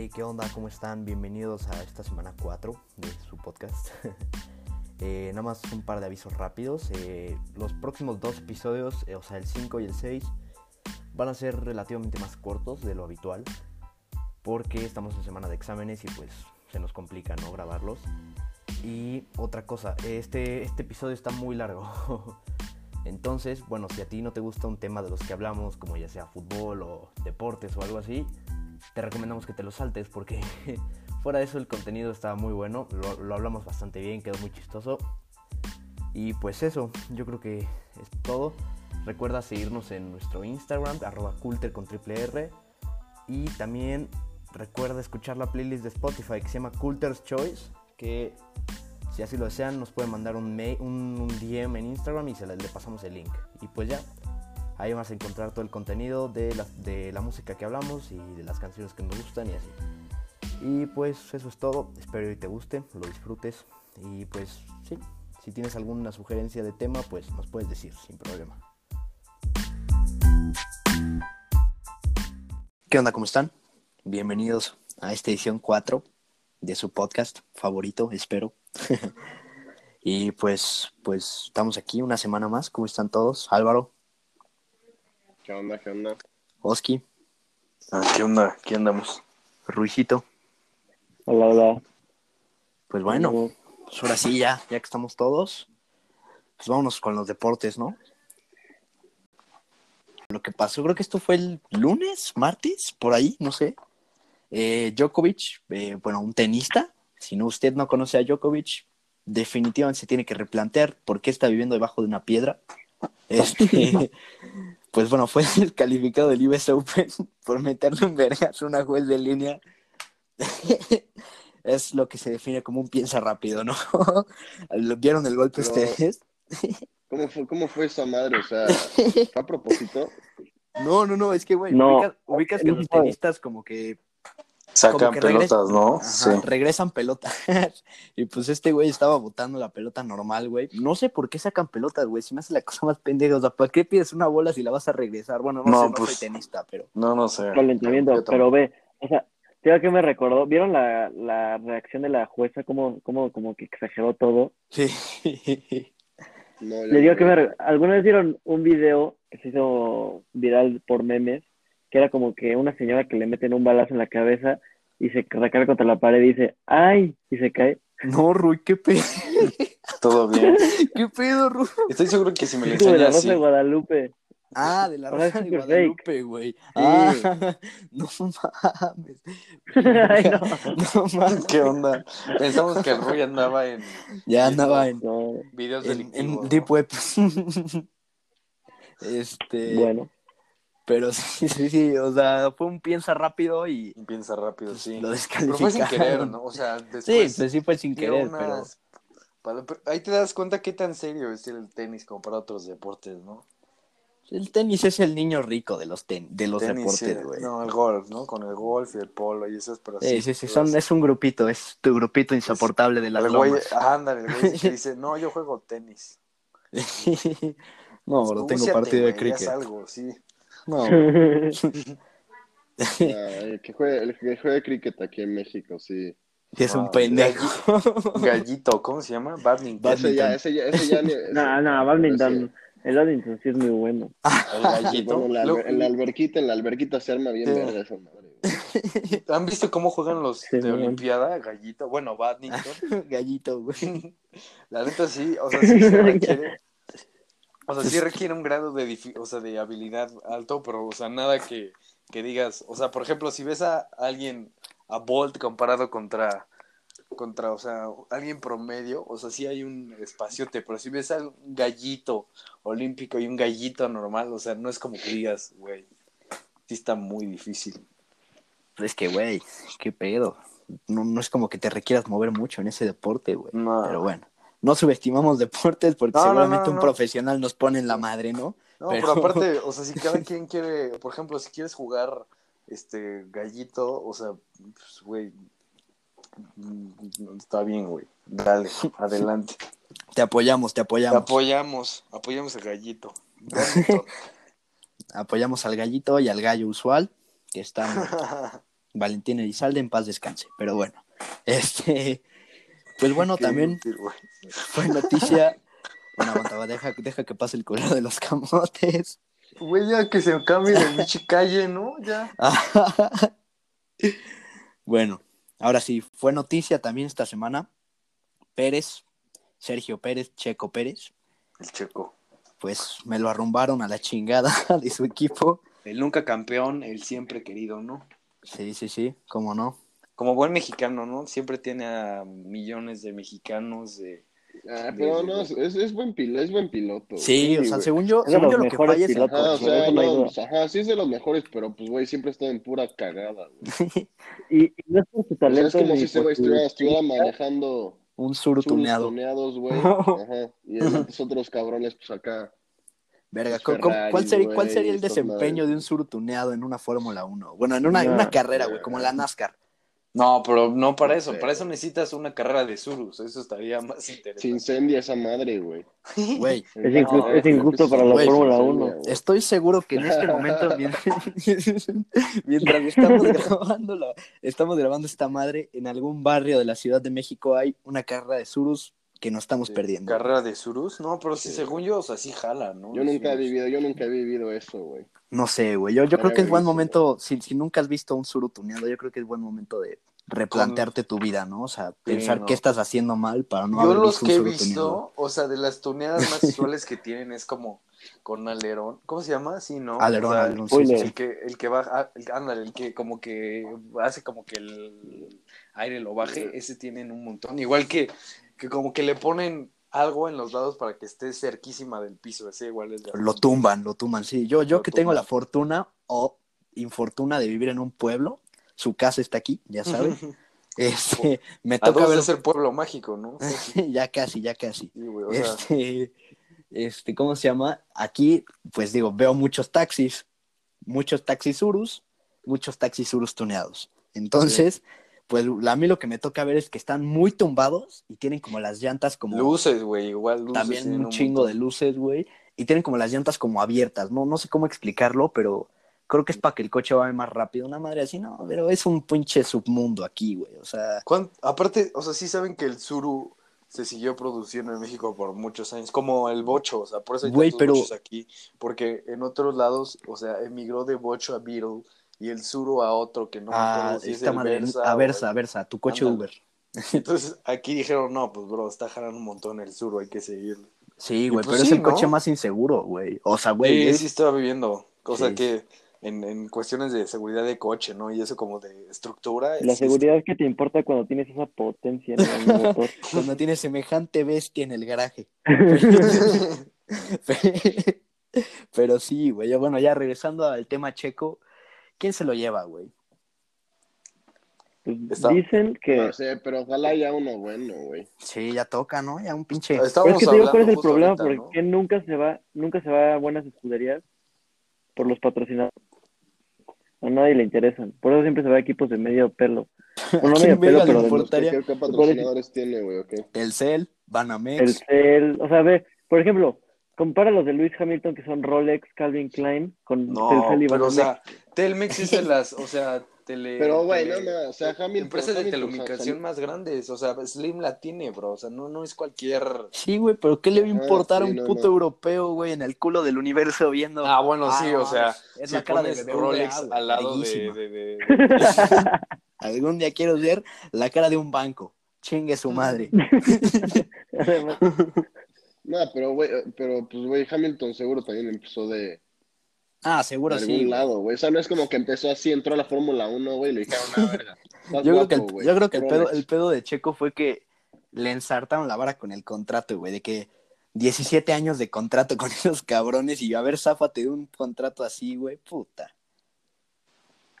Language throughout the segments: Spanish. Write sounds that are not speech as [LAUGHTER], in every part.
Hey, ¿qué onda? ¿Cómo están? Bienvenidos a esta semana 4 de su podcast. [LAUGHS] Eh, nada más un par de avisos rápidos. Eh, los próximos dos episodios, eh, o sea, el 5 y el 6, van a ser relativamente más cortos de lo habitual. Porque estamos en semana de exámenes y pues se nos complica, ¿no? Grabarlos. Y otra cosa, este, este episodio está muy largo. [LAUGHS] Entonces, bueno, si a ti no te gusta un tema de los que hablamos, como ya sea fútbol o deportes o algo así, te recomendamos que te lo saltes porque [LAUGHS] fuera de eso el contenido está muy bueno, lo, hablamos bastante bien, quedó muy chistoso. Y pues eso, yo creo que es todo. Recuerda seguirnos en nuestro Instagram, arroba culter con triple R. Y también recuerda escuchar la playlist de Spotify que se llama Culter's Choice, que si así lo desean nos pueden mandar un DM en Instagram y se le, le pasamos el link. Y pues ya, Ahí vas a encontrar todo el contenido de la, de la música que hablamos y de las canciones que nos gustan y así. Y pues eso es todo. Espero que te guste, lo disfrutes. Y pues sí, si tienes alguna sugerencia de tema, pues nos puedes decir sin problema. ¿Qué onda? ¿Cómo están? Bienvenidos a esta edición 4 de su podcast favorito, espero. [LAUGHS] y pues, pues estamos aquí una semana más. ¿Cómo están todos? Álvaro, ¿Qué onda? ¿Qué onda? Oski. Ah, ¿Qué onda? ¿Qué andamos? Ruijito. Hola, hola. Pues bueno, pues ahora sí ya, ya que estamos todos, pues vámonos con los deportes, ¿no? Lo que pasó, creo que esto fue el lunes, martes, por ahí, no sé. Eh, Djokovic, eh, bueno, un tenista, si no usted no conoce a Djokovic, definitivamente se tiene que replantear por qué está viviendo debajo de una piedra. Este, [LAUGHS] pues bueno, fue [LAUGHS] calificado del US Open [LAUGHS] por meterle un vergas a una juez de línea. [LAUGHS] es lo que se define como un piensa rápido, ¿no? ¿Vieron el golpe Pero, ustedes? ¿Cómo fue, ¿Cómo fue esa madre? O sea, ¿fue a propósito? No, no, no, es que, güey, No. ubicas, ubicas que No los tenistas como que Sacan que pelotas, ¿no? Ajá, Sí. regresan pelotas. [LAUGHS] y pues este güey estaba botando la pelota normal, güey. No sé por qué sacan pelotas, güey. Si me hace la cosa más pendeja. O sea, ¿para qué pides una bola si la vas a regresar? Bueno, no, No, sé, no pues- soy tenista, pero. No, no sé. Calentamiento, pero tampoco. ve, o sea, ¿sabes qué me recordó? ¿Vieron la, la reacción de la jueza? Cómo, cómo, como que exageró todo. Sí. No, [LAUGHS] Le digo no que me... ¿Alguna vez vieron un video que se hizo viral por memes? Que era como que una señora que le meten un balazo en la cabeza y se recarga contra la pared y dice, ¡ay! Y se cae. no, Rui, qué pedo. [LAUGHS] Todo bien. [LAUGHS] ¿Qué pedo, Rui? Estoy seguro que si me lo Hijo [LAUGHS] de la enseñas, Rosa sí. de Guadalupe. Ah, de la Rosa de Guadalupe, güey. Ah, no mames. Ay, no. No mames. ¿Qué onda? Pensamos que el Rui andaba en Ya andaba en, No, videos en, delictivos. en. Deep Web. este. bueno. Pero [LAUGHS] sí, sí, sí. O sea, fue un piensa rápido y piensa rápido, sí. lo Pero fue sin descalificaron. querer, ¿no? O sea, Sí, después pues sí fue sin querer, unas- pero Ahí te das cuenta qué tan serio es el tenis como para otros deportes, ¿no? el tenis es el niño rico de los ten, de los Tenis, deportes, sí. güey. No, el golf, ¿no? Con el golf y el polo y esas, pero sí, sí, sí, son, es un grupito, es tu grupito insoportable de las El güey, ándale, el güey que [LAUGHS] dice, no, yo juego tenis. [LAUGHS] no, bro, tengo partido de cricket. algo, sí. No. [LAUGHS] Ah, el que juega, el que juega cricket aquí en México, sí. Es un Ah, pendejo. Gallito, ¿cómo se llama? Badminton. Ese ya, ese ya, ese ya [LAUGHS] No, no, badminton. El badminton sí es muy bueno. [LAUGHS] El gallito. Bueno, en, la, en la alberquita, en la alberquita se arma bien Sí. verga esa madre. güey. ¿Han visto cómo juegan los Sí, de man. Olimpiada? Gallito, bueno, badminton. Gallito, güey. La neta sí, o sea, sí se requiere. O sea, sí requiere un grado de, o sea, de habilidad alto, pero, o sea, nada que, que digas. O sea, por ejemplo, si ves a alguien, a Bolt comparado contra, contra, o sea, alguien promedio, o sea, sí hay un espaciote, pero si ves a un gallito olímpico y un gallito normal, o sea, no es como que digas, güey, sí está muy difícil. Es que, güey, qué pedo. No, no es como que te requieras mover mucho en ese deporte, güey. No. Pero bueno, no subestimamos deportes porque No, seguramente no, un profesional nos pone en la madre, ¿no? No, Pero- pero... aparte, [LAUGHS] o sea, si cada quien quiere, por ejemplo, si quieres jugar este gallito, o sea, pues, güey, mm, está bien, güey. Dale, adelante. [LAUGHS] Te apoyamos, te Te apoyamos. apoyamos, apoyamos al gallito. [LAUGHS] Apoyamos al gallito y al gallo usual, que están Valentín Elizalde en paz descanse. Pero bueno, este, pues bueno, Qué también. Fue noticia. Bueno, aguanta, va, deja, deja que pase el color de los camotes. Güey, ya que se cambie de bichi [LAUGHS] calle, ¿no? Ya. [LAUGHS] bueno, ahora sí, fue noticia también esta semana. Pérez, Sergio Pérez, Checo Pérez, El checo. pues me lo arrumbaron a la chingada [LAUGHS] de su equipo. El nunca campeón, el siempre querido, ¿no? Sí, sí, sí, cómo no. Como buen mexicano, ¿no? Siempre tiene a millones de mexicanos de... Ah, pero no, es, es buen piloto, es buen piloto. Sí, o sea, según yo, Es de según los yo lo que mejores falla es Ajá, o coche. sea, no pues, ajá, sí es de los mejores, pero pues, güey, siempre está en pura cagada, güey. [LAUGHS] Y, y no es por su O sea, talento. es como si ese güey estuviera, estuviera manejando Un suru churros tuneado. tuneados, güey. [LAUGHS] Ajá. Y esos otros cabrones, pues acá. Verga, Los ¿cómo- cómo- Ferraris, ¿cuál, sería, ¿cuál güey, sería el desempeño de un suru tuneado en una Fórmula 1? Bueno, en una, en No. una carrera, güey, como la NASCAR. No, pero no para eso. Para eso necesitas una carrera de Surus. Eso estaría más Se interesante. incendia esa madre, güey. [LAUGHS] Güey, Es injusto, No, es injusto para la Fórmula se 1. incendia, güey. estoy seguro que en este momento, [LAUGHS] mientras, [LAUGHS] mientras estamos, grabando la- estamos grabando esta madre, en algún barrio de la Ciudad de México hay una carrera de surus que nos estamos Sí, perdiendo. Carrera de Surus. No, pero sí, Sí. según yo, o sea, sí jala, ¿no? Yo nunca he vivido, yo nunca he vivido eso, güey. No sé, güey. Yo, yo creo que es buen momento, si, si nunca has visto un suru tuneado, yo creo que es buen momento de replantearte tu vida, ¿no? O sea, pensar no. qué estás haciendo mal para no Yo haber los visto un que he suru visto, tuneado. o sea, de las tuneadas más [LAUGHS] usuales que tienen es como con alerón. ¿Cómo se llama? Sí, ¿no? Alerón, O sea, alerón, sí, sí, spoiler. sí. El que, el que baja, el, ándale, el que como que hace como que el aire lo baje, ese tienen un montón. Igual que, que como que le ponen algo en los lados para que esté cerquísima del piso, ese igual es de Lo tumban, lo tumban, sí. Yo, yo Lo que tengo la fortuna o infortuna de vivir en un pueblo, su casa está aquí, ya sabes. [LAUGHS] Este, me toca ver. es el pueblo mágico, ¿no? [LAUGHS] Ya casi, ya casi. güey, o sea, Este, este, ¿cómo se llama? Aquí, pues digo, veo muchos taxis, muchos taxis urus, muchos taxis urus tuneados. Entonces, pues a mí lo que me toca ver es que están muy tumbados y tienen como las llantas como luces, güey, igual luces. también un chingo de luces, güey, y tienen como las llantas como abiertas, no, no sé cómo explicarlo, pero creo que es para que el coche vaya más rápido, una madre así, no, pero es un pinche submundo aquí, güey, o sea, ¿Cuán- Aparte, o sea, sí saben que el Suru se siguió produciendo en México por muchos años, como el bocho, o sea, por eso hay Güey, tantos pero- bochos aquí, porque en otros lados, o sea, emigró de bocho a Beetle y el Suru a otro que no me a acuerdo si es esta el madre, Versa a Versa, Versa, tu coche. Uber. [LAUGHS] Entonces aquí dijeron, no, pues bro, está jalando un montón el Suru, hay que seguirlo. Sí, güey, pues pero es el coche más inseguro, güey. O sea, güey, Sí, es- sí estaba viviendo, cosa Sí. que en, en cuestiones de seguridad de coche, ¿no? Y eso como de estructura. La seguridad que te importa cuando tienes esa potencia en el motor. [LAUGHS] cuando tiene semejante bestia en el garaje. [LAUGHS] Pero sí, güey. Bueno, ya regresando al tema checo, ¿quién se lo lleva, güey? Pues Está- dicen que. No sé, pero ojalá haya uno bueno, güey. Sí, ya toca, ¿no? Ya un pinche. Pero Estábamos es que te digo cuál es el problema, ahorita, ¿no? porque nunca se va, nunca se va a buenas escuderías por los patrocinadores. A nadie le interesan. Por eso siempre se va a equipos de medio pelo. [LAUGHS] Bueno, no medio pelo, pero de los- Importaría- ¿Qué, qué patrocinadores tiene, güey? ok? Telcel, el Banamex. Cel, o sea, ve, por ejemplo, compara los de Luis Hamilton que son Rolex, Calvin Klein con No, Telcel y pero o Banamex. sea, Telmex es de las, o sea, tele... Pero, güey, no, tele- no, o sea, Hamilton- Empresas de Hamilton, telecomunicación más grandes, o sea, Slim la tiene, bro, o sea, no, no es cualquier... Sí, güey, pero ¿qué le va a Ajá, importar a sí, un no, puto no. europeo, güey, en el culo del universo viendo? Ah, bueno, sí, no, o sea, es si la cara de pones Rolex al lado de... de- [LAUGHS] de- Algún día quiero ver la cara de un banco. Chingue su madre. [LAUGHS] No, pero, güey, pero, pues, güey, Hamilton seguro también empezó de, Ah, de seguro algún sí. güey. lado, güey. O sea, no es como que empezó así, entró a la Fórmula 1, güey, y le dijeron, una verga. [LAUGHS] Estás Yo creo que, el, güey. yo creo que el, pedo, el pedo de Checo fue que le ensartaron la vara con el contrato, güey, de que 17 años de contrato con [LAUGHS] esos cabrones y a ver, záfate de un contrato así, güey, puta.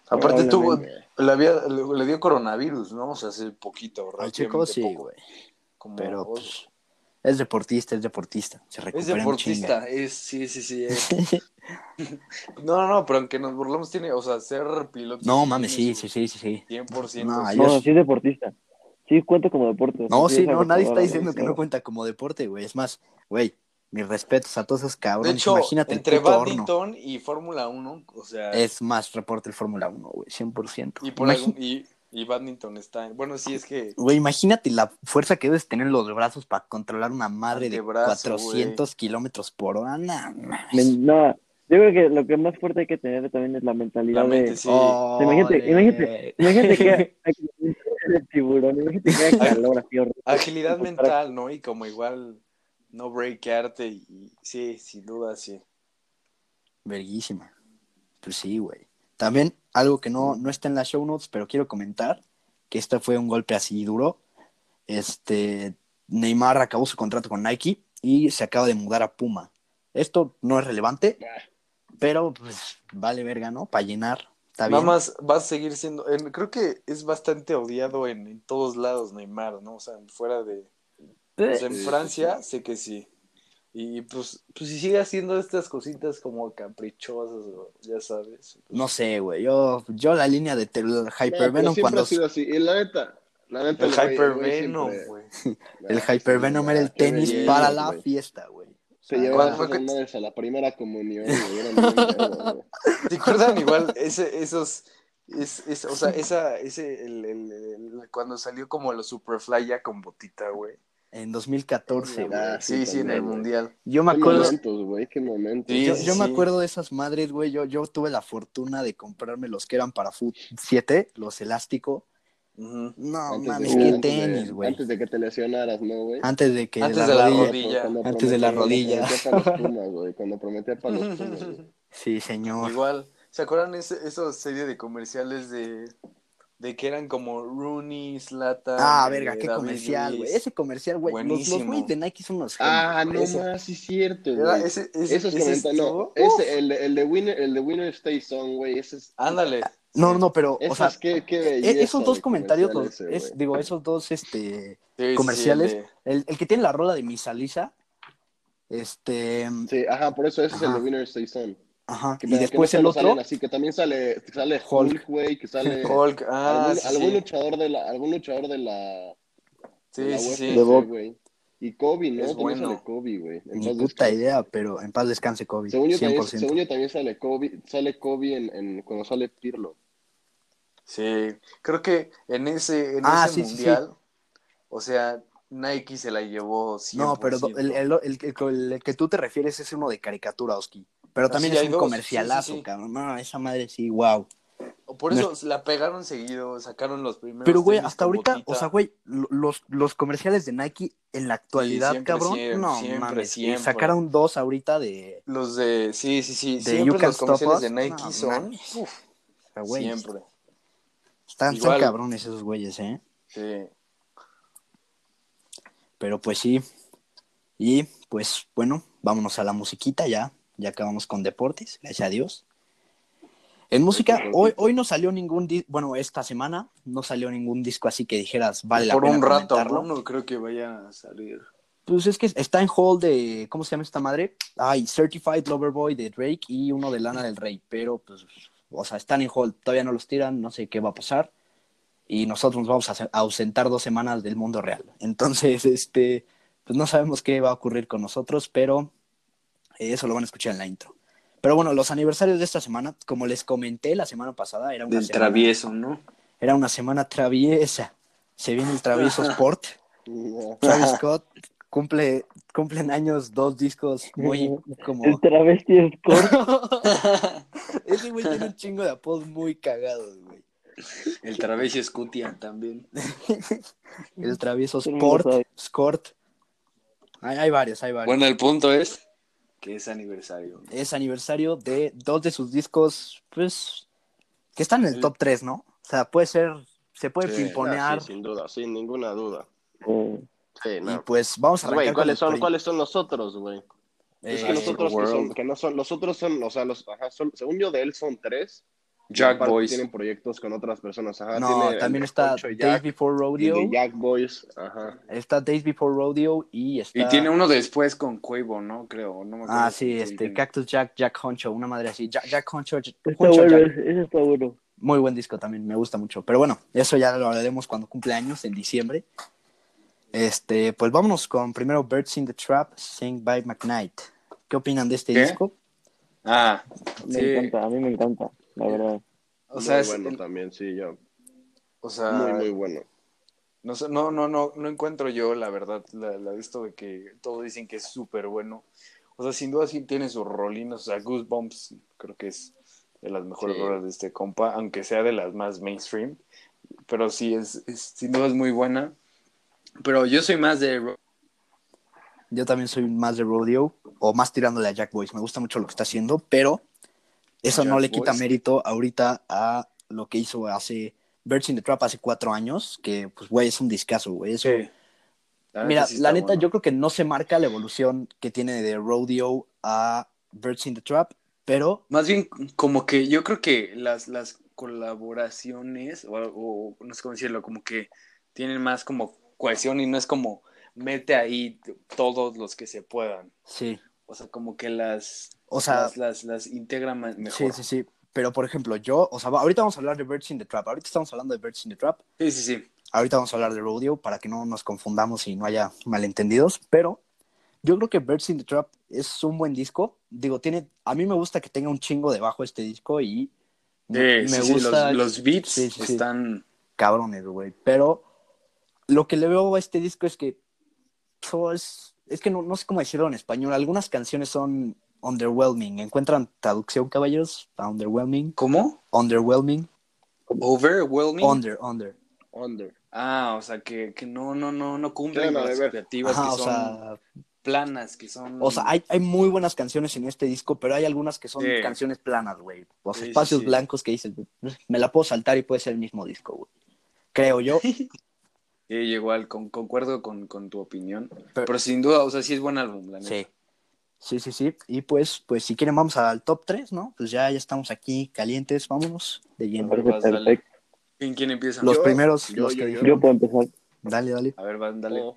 Aparte tuvo, le, había, le, le dio coronavirus, ¿no? O sea, hace poquito, Al Checo sí, güey, como- pero pues, es deportista, es deportista, se Es recupera en deportista, es, sí, sí, sí. es. [LAUGHS] no, no, no, pero aunque nos burlamos, tiene, o sea, ser piloto. No, mames, sí, sí, sí, sí, sí. 100%. No, yo- no, sí es deportista. Sí cuenta como deporte. No, sí, no, nadie está diciendo que no cuenta como deporte, güey. Es más, güey, Mis respetos a todos esos cabrones. De hecho, Imagínate entre badminton y Fórmula 1, o sea, Es más reporte el Fórmula 1, güey, 100%. y, por algún- y, y badminton está. Bueno, sí, es que. Güey, imagínate la fuerza que debes tener en los brazos para controlar una madre de Antebrazo, 400 kilómetros por hora. No, yo creo que lo que más fuerte hay que tener también es la mentalidad La mente, de... sí. Oh, Imagínate, de- imagínate, imagínate que hay que [LAUGHS] [LAUGHS] el tiburón, imagínate que hay calor así horrible. Agilidad mental, ¿no? Y como igual no breakarte y sí, sin duda, sí. Verguísima. Pues sí, güey. También algo que no, no está en las show notes, pero quiero comentar que este fue un golpe así duro. Este, Neymar acabó su contrato con Nike y se acaba de mudar a Puma. Esto no es relevante, pero pues vale verga, ¿no? Para llenar. Está Nada bien. más va a seguir siendo. en- creo que es bastante odiado en, en todos lados, Neymar, ¿no? O sea, fuera de. pues, en Sí, Francia, sé que sí. Y pues, pues si sigue haciendo estas cositas como caprichosas, o- ya sabes. pues, No sé, güey. Yo, yo la línea de No, Hypervenom siempre cuando ha sido así. Y la neta, la neta, El Hypervenom, güey. el Hypervenom [LAUGHS] era el qué tenis para la fiesta, güey. Se Ah, llevaban ¿cuál- esas madres a la primera comunión, güey. [LAUGHS] Güey. ¿Te acuerdan igual ese, esos, es, es- o sea, esa, ese, el, el- el- cuando salió como los Superfly ya con botita, güey? En 2014, güey. Ah, Sí, sí, en el güey. mundial. Yo me Qué acuerdo, momentos, güey, qué momentos. Sí, yo, sí, yo me acuerdo de esas madres, güey. Yo, yo tuve la fortuna de comprarme los que eran para Foot 7, los elástico. No Antes de mames, que- qué antes de- tenis, güey. Antes de que te lesionaras, ¿no, güey? Antes de que Antes la de la rodilla- Antes de la rodilla. [LAUGHS] Cuando prometía para los Pumas, güey. Sí, señor. Igual, ¿se acuerdan ese, esos serie de comerciales de, de que eran como Rooney, Slatan? Ah, verga, qué David comercial, güey. Ese comercial, güey. Los, los güeyes de Nike son unos Ah, no más, sí es cierto, güey. ese, ese, Esos ese comentarios, no, ese, el, de- el de Winner, el de Winner Stay On, güey, ese es, Ándale. No, no, pero, o sea, qué, qué e- belleza esos dos de comentarios, comercial los- ese, es- güey. digo, esos dos, este, Sí, comerciales. sí, el de- el, el que tiene la rola de Misa Lisa, este, Sí, ajá, por eso ese es el de Winner Stay On. ajá, Que, y que después no el otro, salen así, que también sale, sale Hulk. Güey, que sale [LAUGHS] Hulk, ah, algún, sí, algún sí. luchador de la, algún luchador de la, de Sí, la sí, UFC, sí. De box. güey. Y Kobe, ¿no? Es también bueno. sale Kobe, güey. Ni puta descanse. idea, pero en paz descanse Kobe, Según yo, también, 100%. según yo también sale Kobe, sale Kobe en, en, cuando sale Pirlo. Sí, creo que en ese, en Ah, ese sí, sí, sí. mundial, o sea, Nike se la llevó 100%. No, pero el, el, el- que tú te refieres es uno de caricatura, Oski. Pero Ah, también es un dos, comercialazo, cabrón. No, esa madre sí, wow. Por eso la pegaron seguido, sacaron los primeros. Pero, güey, hasta ahorita, botita. o sea, güey, lo- los, los comerciales de Nike en la actualidad, siempre, cabrón, siempre, no siempre, mames. siempre. sacaron dos ahorita de. Los de, sí, sí, sí, De siempre los comerciales de Nike no son, uf, o sea, güey, siempre, están, están Igual. cabrones esos güeyes, ¿eh? sí. Pero pues sí. Y pues bueno, vámonos a la musiquita ya. Ya acabamos con deportes, gracias a Dios. En música, hoy, hoy no salió ningún disco, bueno, esta semana no salió ningún disco así que dijeras, vale la Por pena un rato, comentarlo. ¿no? Creo que vaya a salir. Pues es que está en hold de, ¿cómo se llama esta madre? Ay, Certified Lover Boy de Drake y uno de Lana del Rey, pero pues, o sea, están en hold, todavía no los tiran, no sé qué va a pasar. Y nosotros nos vamos a se- a ausentar dos semanas del mundo real. [LAUGHS] Entonces, este, pues no sabemos qué va a ocurrir con nosotros, pero eh, eso lo van a escuchar en la intro. Pero bueno, los aniversarios de esta semana, como les comenté la semana pasada, era una Del semana, travieso, ¿no? era una semana traviesa. Se viene el travieso [LAUGHS] Sport. Travis Scott cumple cumplen años dos discos muy [LAUGHS] como El travesti Scott. [LAUGHS] ese güey tiene un chingo de apodos muy cagados güey El travieso Scutia también. [LAUGHS] el travieso Sport. Scott hay, hay varios hay varios Bueno, el punto es que es aniversario. es aniversario de dos de sus discos pues que están en el top 3 no o sea puede ser se puede Sí, pimponear Ah, sí, sin duda, sin ninguna duda. Eh, Sí, y no. pues vamos a arrancar Güey, ¿cuáles son, ¿cuáles son los otros, güey? Es que eh, los otros que, son, que no son, los otros son, o sea, los, ajá, son, según yo de él son tres. Y Jack Boys. Tienen proyectos con otras personas, ajá. no tiene también está y Days Jack, Before y Rodeo de Jack Boys, ajá. está Days Before Rodeo y está Y tiene uno después con Cuevo, ¿no? Creo. No me acuerdo Ah, sí, tiene- este, Cactus Jack, Jack Honcho, una madre así. Jack, Jack Honcho, está Honcho bueno, Jack. ese está bueno. Muy buen disco también, me gusta mucho. Pero bueno, eso ya lo hablaremos cuando cumple años, en diciembre. Este, pues vámonos con primero Birds in the Trap, Sing by McKnight. ¿Qué opinan de este ¿Qué? disco? Ah, Me sí. encanta, a mí me encanta, la verdad. O sea, muy es- bueno también, sí, yo. o sea, Muy, muy bueno. No, sé, no, no, no, no encuentro yo, la verdad, la, la de esto de que todos dicen que es súper bueno. O sea, sin duda sí tiene sus rolinos. O sea, Goosebumps creo que es de las mejores Sí. rolas de este compa, aunque sea de las más mainstream. Pero sí, es, es- sin duda es muy buena. Pero yo soy más de... Yo también soy más de Rodeo, o más tirándole a Jack Boys. Me gusta mucho lo que está haciendo, pero eso no le quita mérito ahorita a lo que hizo hace Birds in the Trap hace cuatro años, que pues, güey, es un discazo, güey. Eso- La Mira, sí la neta, bueno. yo creo que no se marca la evolución que tiene de Rodeo a Birds in the Trap, pero Más bien, como que yo creo que las, las colaboraciones, o, o no sé cómo decirlo, como que tienen más como cohesión y no es como mete ahí todos los que se puedan. sí. O sea, como que las, O sea, las, las, las integra ma- sí, mejor. sí, sí. Pero, por ejemplo, yo, o sea, ahorita vamos a hablar de Birds in the Trap. Ahorita estamos hablando de Birds in the Trap. Sí, sí, sí. Ahorita vamos a hablar de Rodeo para que no nos confundamos y no haya malentendidos. Pero yo creo que Birds in the Trap es un buen disco. Digo, tiene, a mí me gusta que tenga un chingo debajo este disco y Sí, me sí, sí, gusta los, los beats Sí, sí, sí. están... cabrones, güey. Pero lo que le veo a este disco es que so, es, es que no, no sé cómo decirlo en español. Algunas canciones son underwhelming. ¿Encuentran traducción, caballeros? A Underwhelming. ¿Cómo? Underwhelming. Overwhelming. Under, under. Under. ah, o sea, que, que no, no, no, no cumplen las expectativas Ajá, que o son sea, planas, que son... o sea, hay, hay muy buenas canciones en este disco, pero hay algunas que son Sí. canciones planas, güey. O sea, Sí, sí, espacios sí. blancos que dices, me la puedo saltar y puede ser el mismo disco, güey. Creo yo. [LAUGHS] Sí, igual, con, concuerdo con, con tu opinión. Pero- Pero, sin duda, o sea, sí es buen álbum, la neta. Sí. Sí, sí, sí. Y pues, pues si quieren vamos al top 3, ¿no? Pues ya, ya estamos aquí calientes, vámonos de lleno. perfecto. ¿Quién, quién empieza? Los Yo- primeros, yo- los yo- que yo. puedo empezar. Dale, dale. A ver, van, dale. Oh.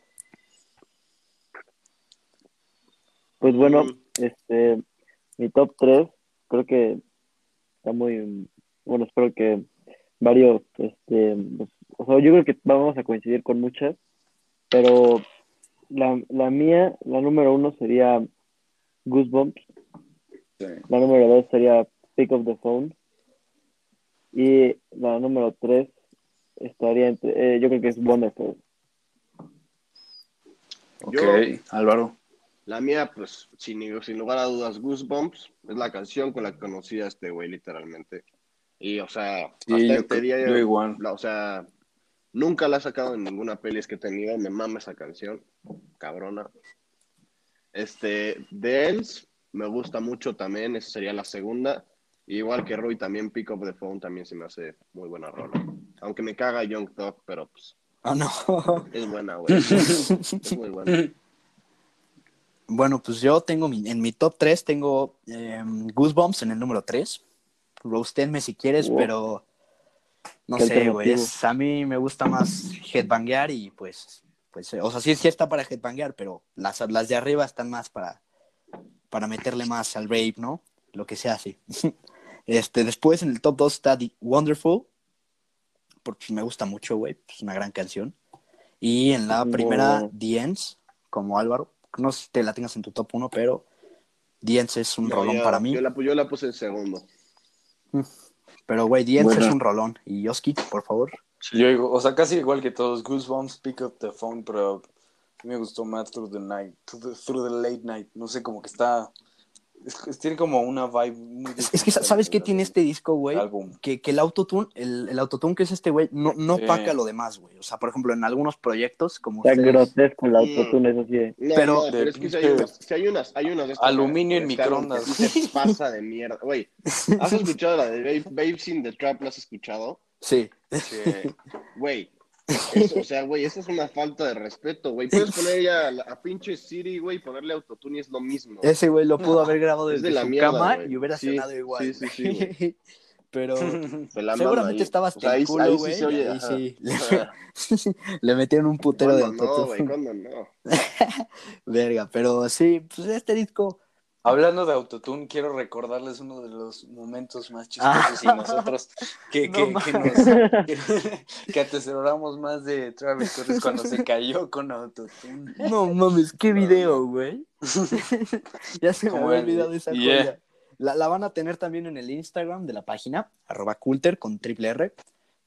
Pues bueno, Mm. este, mi top 3 creo que está muy, bueno, espero que varios, este, o sea, yo creo que vamos a coincidir con muchas, pero la, la mía, la número uno sería Goosebumps, Sí. la número dos sería Pick Up the Phone y la número tres estaría entre, eh, yo creo que es Wonderful. Ok, Yo- Álvaro. La mía, pues, sin, sin lugar a dudas, Goosebumps, es la canción con la que conocí a este güey, literalmente. Y, o sea, Sí, hasta yo, este día, yo igual. la- o sea, nunca la he sacado en ninguna pelis que he tenido, me mama esa canción, cabrona. Este, Dance, me gusta mucho también, esa sería la segunda. Igual que Roy, también Pick Up the Phone también se me hace muy buena rola. Aunque me caga Young Thug, pero pues, Ah, no. [LAUGHS] es buena, güey. es muy buena. [LAUGHS] bueno, pues yo tengo mi- en mi top 3 tengo em, Goosebumps en el número 3. Roastenme si quieres, Wow. pero no sé, güey. es- A mí me gusta más headbanguear y pues, pues, eh, o sea, sí, sí está para headbanguear, pero las, las de arriba están más para, para meterle más al rave, ¿no? Lo que se hace. [LAUGHS] Este, después en el top 2 está The Wonderful, porque me gusta mucho, güey, es una gran canción. Y en la primera, buena. The Ends, como Álvaro. No sé si te la tengas en tu top 1, pero The Ends es un No, rolón yo- para mí. Yo la, yo la puse en segundo. Pero, güey, The es un rolón. Y Yoski, por favor. Yo, digo, o sea, casi igual que todos. Goosebumps, Pick Up the Phone, pero me gustó más Through the Night, Through the, Through the Late Night. No sé, como que está. Es- es- tiene como una vibe muy. Es, es que, ¿sabes qué tiene este disco, güey? Que, que el autotune, el, el autotune que es este, güey, no, no Sí. opaca lo demás, güey. O sea, por ejemplo, en algunos proyectos, como Está ustedes... grotesco el Mm. autotune, eso sí. eh. No, Pero- no, pero es que si hay unas, si hay unas, hay unas de estas Aluminio en microondas. se [LAUGHS] pasa de mierda. Güey, ¿has [LAUGHS] escuchado la de Babe- Babes in the Trap? ¿La has escuchado? Sí. Sí. Eso, o [LAUGHS] sea, güey, eso es una falta de respeto, güey. Puedes poner ya a, pinche Siri, güey, ponerle autotune y es lo mismo. Ese güey lo pudo haber grabado Es desde de la su mierda, cama y hubiera Sí, sonado igual. sí, sí, sí. [LAUGHS] Pero Se la mama seguramente ahí. estaba O sea, ahí- culo, sí güey. oye, sí. Ajá. [LAUGHS] Le metieron un putero de ¿Cuándo no, güey? autotune. ¿Cuándo no? Verga, pero sí, pues este disco, Hablando de autotune, quiero recordarles uno de los momentos más chistosos y nosotros que, [LAUGHS] No que, nos- que- [LAUGHS] que atesoramos más de Travis Scott es cuando se cayó con autotune. No mames, qué video, güey. [LAUGHS] ya se me Como había olvidado esa yeah. joya. La, la van a tener también en el Instagram de la página, arroba culter con triple R,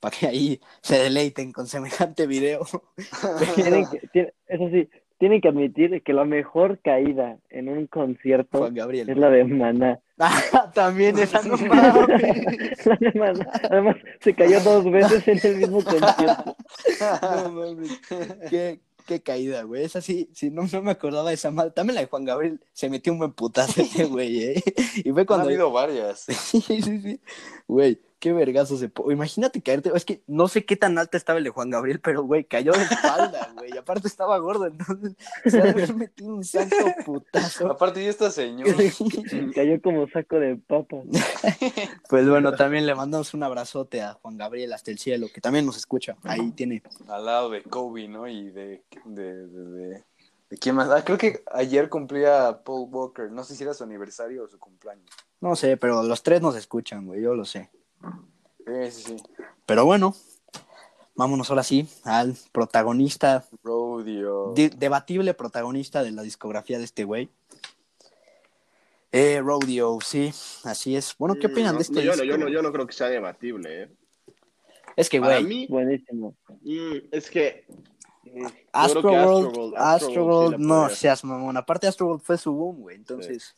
para que ahí se deleiten con semejante video. Tienen que- tiene- eso sí, tienen que admitir que la mejor caída en un concierto Juan Gabriel. es la de Maná. Ah, [LAUGHS] también [LAUGHS] esa no. La de Maná. Además, se cayó dos veces en el mismo concierto. [LAUGHS] No mames. Qué, qué caída, güey. Esa sí, sí no, no me acordaba de esa mal. También la de Juan Gabriel se metió un buen putazo ese güey, ¿eh? Y fue cuando. habido varias. Sí, sí, sí. Güey, qué vergazo se po- Imagínate caerte. Es que no sé qué tan alta estaba el de Juan Gabriel, pero güey, cayó de espalda, [LAUGHS] güey. Y aparte estaba gordo, entonces se ha de haber metido un santo putazo. Aparte, y esta señora. [LAUGHS] Cayó como saco de papas. [LAUGHS] Pues bueno, también le mandamos un abrazote a Juan Gabriel hasta el cielo, que también nos escucha. Ahí tiene. al lado de Kobe, ¿no? Y de, de, de, de- ¿de quién más? Ah, creo que ayer cumplía Paul Walker. No sé si era su aniversario o su cumpleaños. No sé, pero los tres nos escuchan, güey, yo lo sé. Sí, sí, sí. Pero bueno, vámonos ahora sí al protagonista, Rodeo. de- debatible protagonista de la discografía de este güey. Eh, Rodeo, sí, así es. Bueno, ¿qué opinan de este no, yo, no, yo, no, yo no creo que sea debatible, ¿eh? Es que, Para güey, mí, Buenísimo. mm, es que. mm, yo Astro Astroworld- Astro Astroworld la no seas mamón. Aparte, Astro World fue su boom, güey, entonces...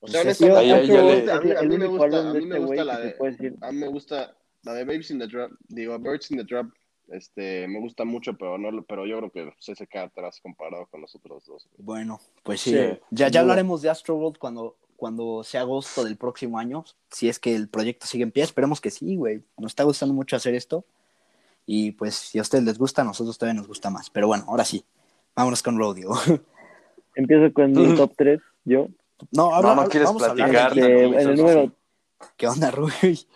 O sea, Sí, honestamente, ahí- ahí ya a le- mí- es a mí, a el mí me gusta, álbum a mí me este gusta la de, a mí me gusta la de Babes in the Trap, digo, Birds in the Trap, este, me gusta mucho, pero no, lo- pero yo creo que se se queda atrás comparado con los otros dos. Bueno, pues sí. Sí, ya, ya hablaremos de Astro World cuando, cuando sea agosto del próximo año. Si es que el proyecto sigue en pie, esperemos que sí, güey. Nos está gustando mucho hacer esto. Y pues, si a ustedes les gusta, a nosotros todavía nos gusta más. Pero bueno, ahora sí. Vámonos con Rodeo. [LAUGHS] Empiezo con mi [LAUGHS] top 3, yo. No, ahora No, no quieres vamos platicar, de- no, en el número. ¿Qué onda, Rui?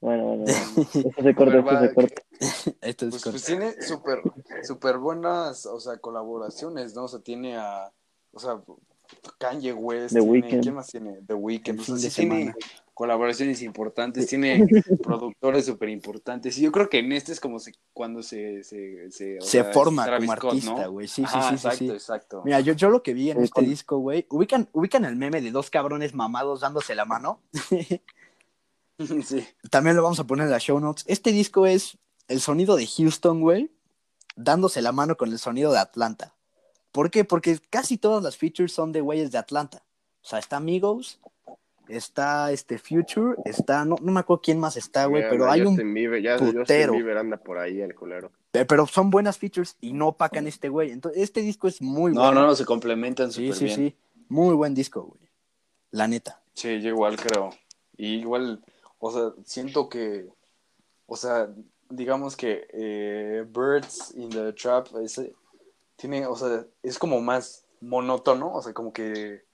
Bueno, bueno, bueno. [LAUGHS] Esto se corta, esto se corta. Esto es Pues, pues tiene súper súper buenas, o sea, colaboraciones, ¿no? O sea, tiene a, o sea, Kanye West, The tiene- Weeknd. ¿quién más tiene? The Weeknd, o sea, sí tiene colaboraciones [LAUGHS] importantes, tiene productores súper importantes, y yo creo que en este es como se, cuando se, se, se, Se sea, forma como Scott, artista, ¿no? güey. Sí, sí, Ajá, sí, sí, exacto, sí. exacto. Mira, yo, yo lo que vi en este con- disco, güey, ubican, ubican el meme de dos cabrones mamados dándose la mano. [LAUGHS] [LAUGHS] sí. También lo vamos a poner en las show notes. Este disco es el sonido de Houston, güey, dándose la mano con el sonido de Atlanta. ¿Por qué? Porque casi todas las features son de güeyes de Atlanta. O sea, está Amigos, está este Future, está, no, no me acuerdo quién más está, güey, pero hay un... Justin Bieber, ya putero. Justin Bieber anda por ahí, el culero. pe- Pero son buenas features y no opacan este güey. Entonces, este disco es muy No, bueno. no, no, se complementan Sí, súper sí, bien. sí. Muy buen disco, güey. La neta. Sí, yo igual creo. Y igual, o sea, siento que, o sea, digamos que eh, Birds in the Trap ese, tiene, o sea, es como más monótono, o sea, como que,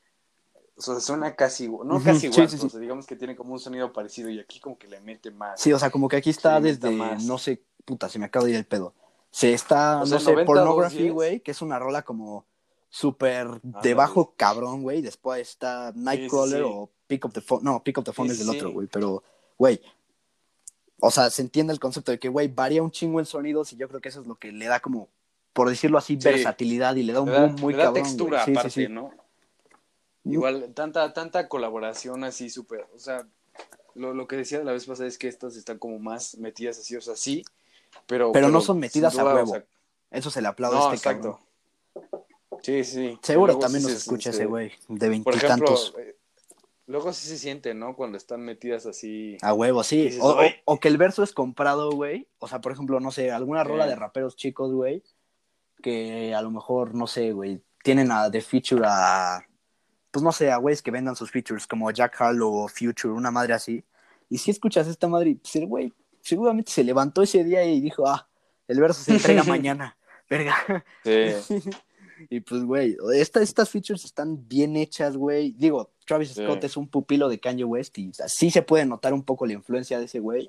o sea, suena casi, no casi igual, sí, sí. o sea, digamos que tiene como un sonido parecido y aquí como que le mete más. Sí, o sea, como que aquí está desde, más. no sé, puta, se me acaba de ir el pedo. Se está, O sea, no sé, 90, Pornography, 210. güey, que es una rola como súper de bajo cabrón, güey. Después está Nightcrawler sí, o Pick Up the Phone. No, Pick Up the Phone es del otro, güey, pero, güey. O sea, se entiende el concepto de que, güey, varía un chingo el sonido y yo creo que eso es lo que le da como, por decirlo así, Sí. versatilidad y le da un boom muy le da cabrón. textura. Sí, aparte, sí. ¿no? Igual, tanta, tanta colaboración así súper, o sea, lo, lo que decía la vez pasada es que estas están como más metidas así, o sea, sí, pero... Pero no son metidas a huevo. o sea, Eso se le aplaude no, a este exacto. cabrón. Sí, sí. Seguro también nos se- escucha se- ese güey, de veintitantos. eh, luego sí se siente, ¿no? Cuando están metidas así... A huevo, sí. Dices, O, o- que el verso es comprado, güey. O sea, por ejemplo, no sé, alguna rola Sí. de raperos chicos, güey. Que a lo mejor, no sé, güey. Tienen a, de feature a. Pues no sé, a güeyes que vendan sus features, como Jack Harlow o Future, una madre así. Y si escuchas esta madre, pues el güey seguramente se levantó ese día y dijo, ah, el verso se entrega [LAUGHS] mañana. Verga. Sí, [LAUGHS] Y pues, güey, esta- estas features están bien hechas, güey. Digo, Travis Sí. Scott es un pupilo de Kanye West y sí se puede notar un poco la influencia de ese güey.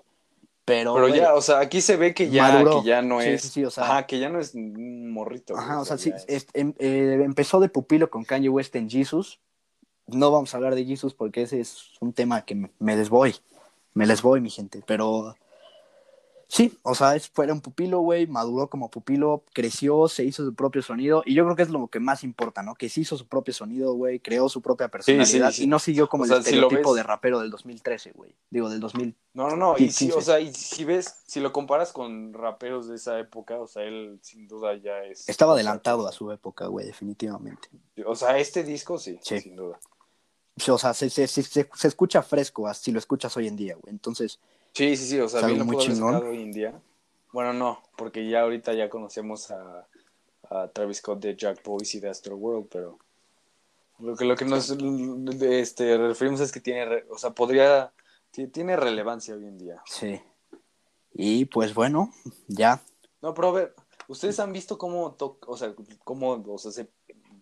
Pero, ya, o sea, aquí se ve que ya, que ya no Sí, es... sí, sí, o sea- Ajá, que ya no es un morrito. güey, Ajá, o sea, sí, es- em- eh, empezó de pupilo con Kanye West en Jesus. no vamos a hablar de Jesus porque ese es un tema que me, me les voy. Me les voy, mi gente. Pero sí, o sea, es, fue un pupilo, güey, maduró como pupilo, creció, se hizo su propio sonido. Y yo creo que es lo que más importa, ¿no? Que se hizo su propio sonido, güey, creó su propia personalidad sí. y no siguió como O el sea, si estereotipo ves- de rapero del 2013, güey. Digo, del 2000. No, no, no. Y si, 15. o sea, y si ves, si lo comparas con raperos de esa época, o sea, él sin duda ya es. Estaba adelantado a su época, güey, definitivamente. O sea, este disco sí, Sí. sin duda. O sea, se, se, se, se- se escucha fresco así lo escuchas hoy en día, güey. Entonces, Sí, sí, sí, o sea, bien lo muy pudo día. Bueno, no, porque ya ahorita ya conocemos a, a Travis Scott de Jack Boys y de Astro World, pero lo que, lo que nos este, referimos es que tiene, o sea, podría, ti- tiene relevancia hoy en día. sí. Y pues bueno, ya. No, pero a ver, ¿ustedes han visto cómo o sea, cómo, o sea, se-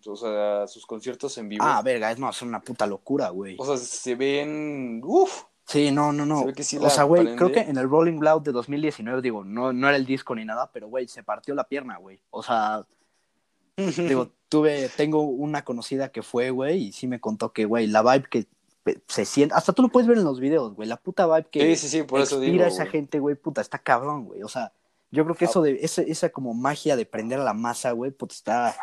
o sea, sus conciertos en vivo? Ah, verga, es, es una puta locura, güey. O sea, se ven, uff, Sí, no, no, no. Se ve que sí o sea, güey, creo que en el Rolling Loud de 2019, digo, no, no era el disco ni nada, pero, güey, se partió la pierna, güey. O sea, [LAUGHS] digo, tuve, tengo una conocida que fue, güey, y sí me contó que, güey, la vibe que se siente, hasta tú lo puedes ver en los videos, güey, la puta vibe que Sí, sí, sí, por eso digo, esa güey. gente, güey, puta, está cabrón, güey. O sea, yo creo que Ah. eso de, esa, esa como magia de prender a la masa, güey, puta, está...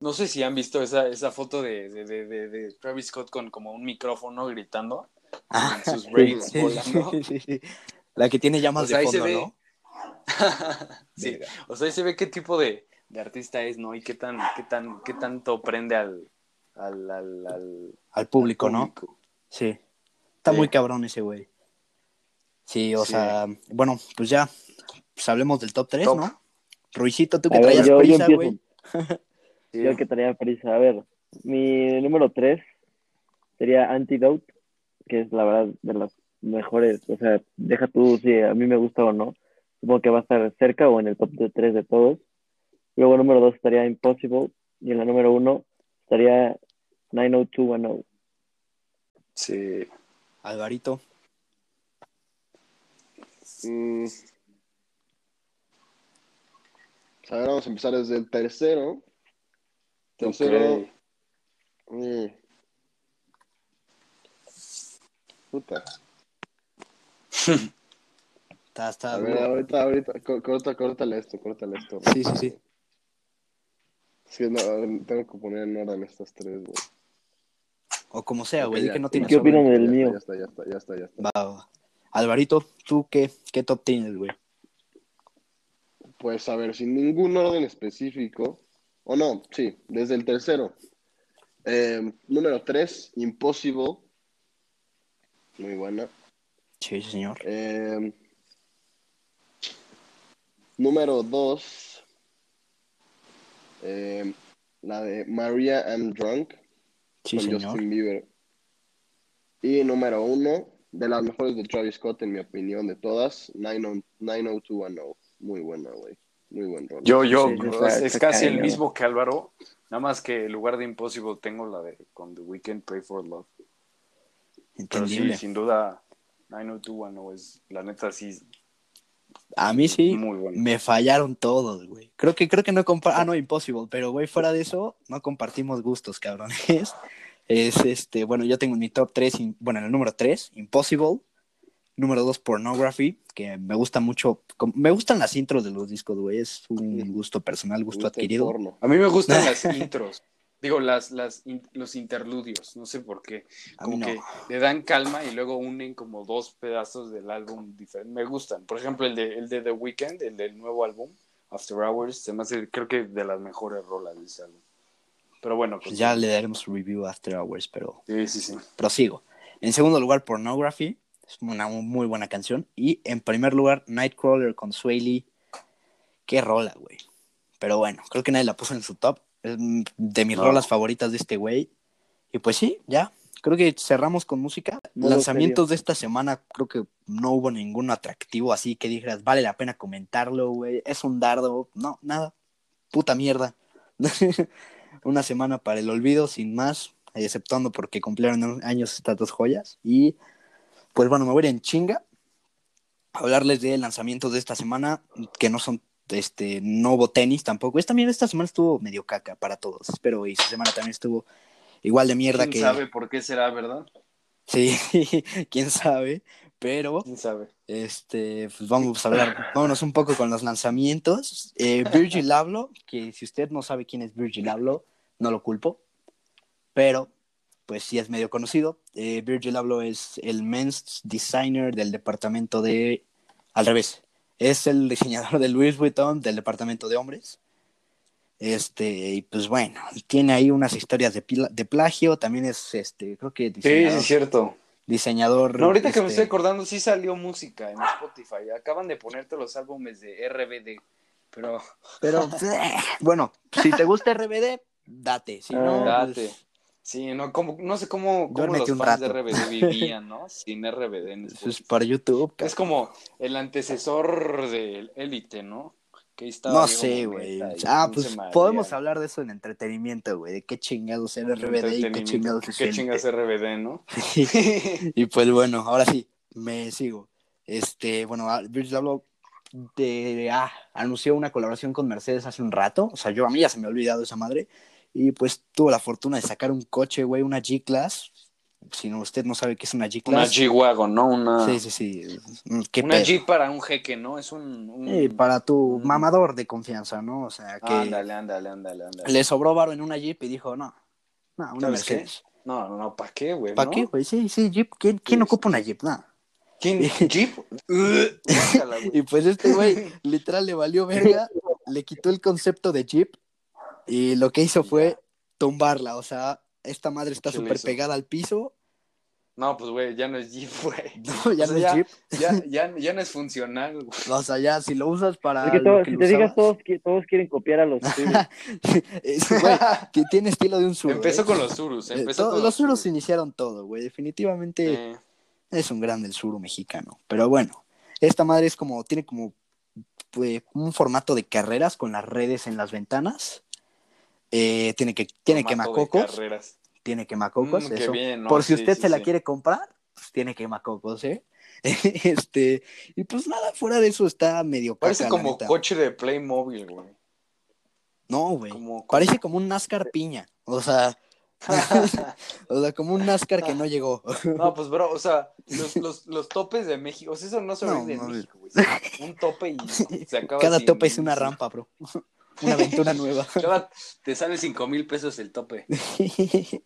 No sé si han visto esa, esa foto de, de, de, de- de Travis Scott con como un micrófono gritando Ah, sus braids sí, volando. sí, sí, sí. La que tiene llamas O sea, de ahí se fondo, ve- ¿no? [LAUGHS] sí, o sea, ahí se ve qué tipo de, de artista es, ¿no? Y qué tan, qué tan, qué tanto prende al, al, al, al Al público, ¿no? público. Sí. Está Sí. muy cabrón ese güey. Sí, o Sí. sea, bueno, pues ya, pues hablemos del top 3, Top. ¿no? Ruicito, tú que traías yo, yo prisa, güey. Sí. Yo que traía prisa. A ver, mi número 3 sería Antidote, que es la verdad de las mejores. O sea, deja tú si a mí me gusta o no. Supongo que va a estar cerca o en el top de 3 de todos. Luego, número 2 estaría Impossible. Y en la número 1 estaría 90210. Sí. Alvarito. Mm. A ver, vamos a empezar desde el tercero. Tercero. Ok. mm. Puta. Está, está A ver, ahorita, ahorita, co- corta, córtale esto, córtale esto. Sí, sí, sí. Sí, no, tengo que poner en orden estas tres, güey. O como sea, güey, di ya. que no ¿Y tienes qué opinan del Ya mío? está, Ya está, ya está, ya está. Va, va, va. Alvarito, ¿tú qué, qué top tienes, güey? Pues a ver, sin ningún orden específico. O no, sí, desde el tercero. Eh, número tres, Impossible. Muy buena. Sí, señor. Eh, número dos, eh, la de Maria I'm Drunk Sí, con señor. Justin Bieber. Y número uno, de las mejores de Travis Scott, en mi opinión, de todas, 90 90210. Muy buena, güey. Muy buen rol. Yo, yo, Sí, es, casi el mismo que Álvaro, nada más que en lugar de Impossible tengo la de con The Weeknd, Pray for Love. Pero sí, Entendible. sin duda, 90210 es, la neta, sí, A mí sí, muy bueno. me fallaron todos, güey. Creo que, creo que no compa Ah, no, Impossible, pero, güey, fuera de eso, no compartimos gustos, cabrones. [LAUGHS] Es este, bueno, yo tengo en mi top 3, bueno, en el número 3, Impossible. Número 2, Pornography, que me gusta mucho. Me gustan las intros de los discos, güey. Es un gusto personal, gusto adquirido. porno. A mí me gustan [LAUGHS] las intros, digo, las, las, in- los interludios, no sé por qué. Como no. que le dan calma y luego unen como dos pedazos del álbum. Me gustan. Por ejemplo, el de, el de The Weeknd, el del nuevo álbum, After Hours, se me hace, creo que de las mejores rolas de ese álbum. Pero bueno, Pues ya le daremos review after hours, pero Sí, sí, sí. prosigo. En segundo lugar, Pornography. Es una muy buena canción. Y en primer lugar, Nightcrawler con Sway Lee. Qué rola, güey. Pero bueno, creo que nadie la puso en su top. Mm, de mis No. rolas favoritas de este güey. Y pues sí, ya. Creo que cerramos con música. Lanzamientos de esta semana, creo que no hubo ningún atractivo así que dijeras, vale la pena comentarlo, güey. Es un dardo. No, nada. Puta mierda. [LAUGHS] Una semana para el olvido, sin más. Exceptuando porque cumplieron años estas dos joyas. Y pues bueno, me voy a ir en chinga a hablarles de lanzamientos de esta semana que no son, este, no hubo tenis tampoco. Esta, también esta semana estuvo medio caca para todos, pero y su semana también estuvo igual de mierda ¿Quién que... sabe por qué será, verdad? Sí, [LAUGHS] quién sabe, pero ¿Quién sabe? este, pues vamos a hablar, vámonos un poco con los lanzamientos. Eh, Virgil Abloh, que si usted no sabe quién es Virgil Abloh, no lo culpo, pero pues sí es medio conocido. Eh, Virgil Abloh es el men's designer del departamento de, al revés, es el diseñador de Louis Vuitton del departamento de hombres. Este, y pues bueno, tiene ahí unas historias de, pila- de plagio, también es, este, creo que diseñador. sí, es cierto. diseñador, No, ahorita que me este, estoy acordando, sí salió música en Spotify. Acaban de ponerte los álbumes de RBD. Pero Pero, [LAUGHS] bueno, si te gusta RBD, date. Si no, Ah, pues, date. Sí, no, como, no sé cómo, cómo los fans de rato. RBD vivían, [LAUGHS] ¿no? Sin RBD en eso es para YouTube. Es como el antecesor del Élite, ¿no? Que ahí estaba No sé, güey. Ah, pues podemos hablar de eso en entretenimiento, güey. De qué chingados es RBD y qué chingados es ¿Qué chingas RBD, no? [LAUGHS] y pues bueno, ahora sí, me sigo. Este, bueno, ah, Virgil Abloh de, ah, anunció una colaboración con Mercedes hace un rato. O sea, yo a mí ya se me ha olvidado esa madre. Y pues tuvo la fortuna de sacar un coche, güey, una G-Class. Si no, usted no sabe qué es una Una G-Class. G-Wagon, ¿no? Una, Sí, sí, sí. Mm, ¿Qué una pedo? G para un jeque, ¿no? Es un... un- Sí, para tu un- mamador de confianza, ¿no? O sea, que Ándale, ándale, ándale, ándale. le sobró varo en una Jeep y dijo, no, no, una ¿Sabes qué? No, no, ¿para qué, güey? ¿Para no? qué, güey? Sí, sí, Jeep. ¿Quién, quién ocupa una Jeep? No. ¿Quién? [LAUGHS] ¿Jeep? [LAUGHS] Y pues este güey [LAUGHS] literal le valió verga, le quitó el concepto de Jeep y lo que hizo fue tumbarla. O sea, esta madre está ¿Qué le súper pegada al piso. No, pues, güey, ya no es Jeep, [LAUGHS] güey. [LAUGHS] No, ya O sea, no es ya- Jeep. Ya, [LAUGHS] ya, ya no es funcional, güey. O sea, ya si lo usas para. Es que lo todo- que si lo te digas, todos, todos quieren copiar a los que tiene estilo de un sur. Empezó con los Surus, empezó con los Surus iniciaron todo, güey. Definitivamente. Eh, Es un grande el suro mexicano. Pero bueno, esta madre es como, tiene como pues, un formato de carreras con las redes en las ventanas. Eh, tiene que, tiene de quemacocos. Tiene quemacocos. Mm, qué eso. bien, ¿no? Por si Sí, usted sí, se la sí. quiere comprar, pues tiene quemacocos, ¿eh? [LAUGHS] este, y pues nada, fuera de eso está medio Parece caca, como coche de Playmobil, güey. No, güey. Como- Parece como un NASCAR piña. O sea, [LAUGHS] o sea, como un NASCAR que no llegó. No, pues, bro, o sea, los, los, los topes de México, o sea, eso no se No, en mames. México, güey. Un tope y [LAUGHS] se acaba Cada tope es una rampa, bro. Una aventura nueva. [LAUGHS] Te sale cinco mil pesos el tope. [LAUGHS]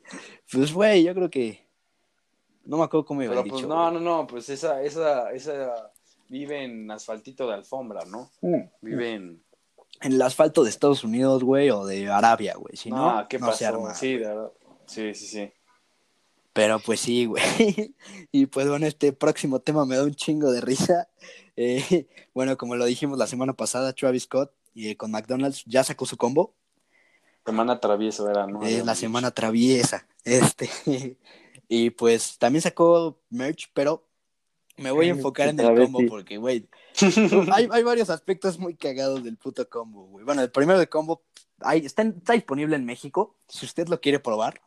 pues, güey, yo creo que. No me acuerdo cómo iba Pero dicho. pues no, no, no, pues esa, esa, esa vive en asfaltito de alfombra, ¿no? Mm. Vive en. En el asfalto de Estados Unidos, güey, o de Arabia, güey. Si no, no, ¿qué no pasó? se arma. sí, de verdad. Sí, sí, sí. Pero pues sí, güey. [LAUGHS] y pues bueno, este próximo tema me da un chingo de risa. Eh, bueno, como lo dijimos la semana pasada, Travis Scott eh, con McDonald's ya sacó su combo. Semana travieso era, ¿no? Es la semana traviesa. Este. [LAUGHS] y pues también sacó merch, pero me voy a enfocar en el combo porque, güey, [LAUGHS] hay, hay varios aspectos muy cagados del puto combo, güey. Bueno, el primero del combo hay- está, en- está disponible en México. Si usted lo quiere probar,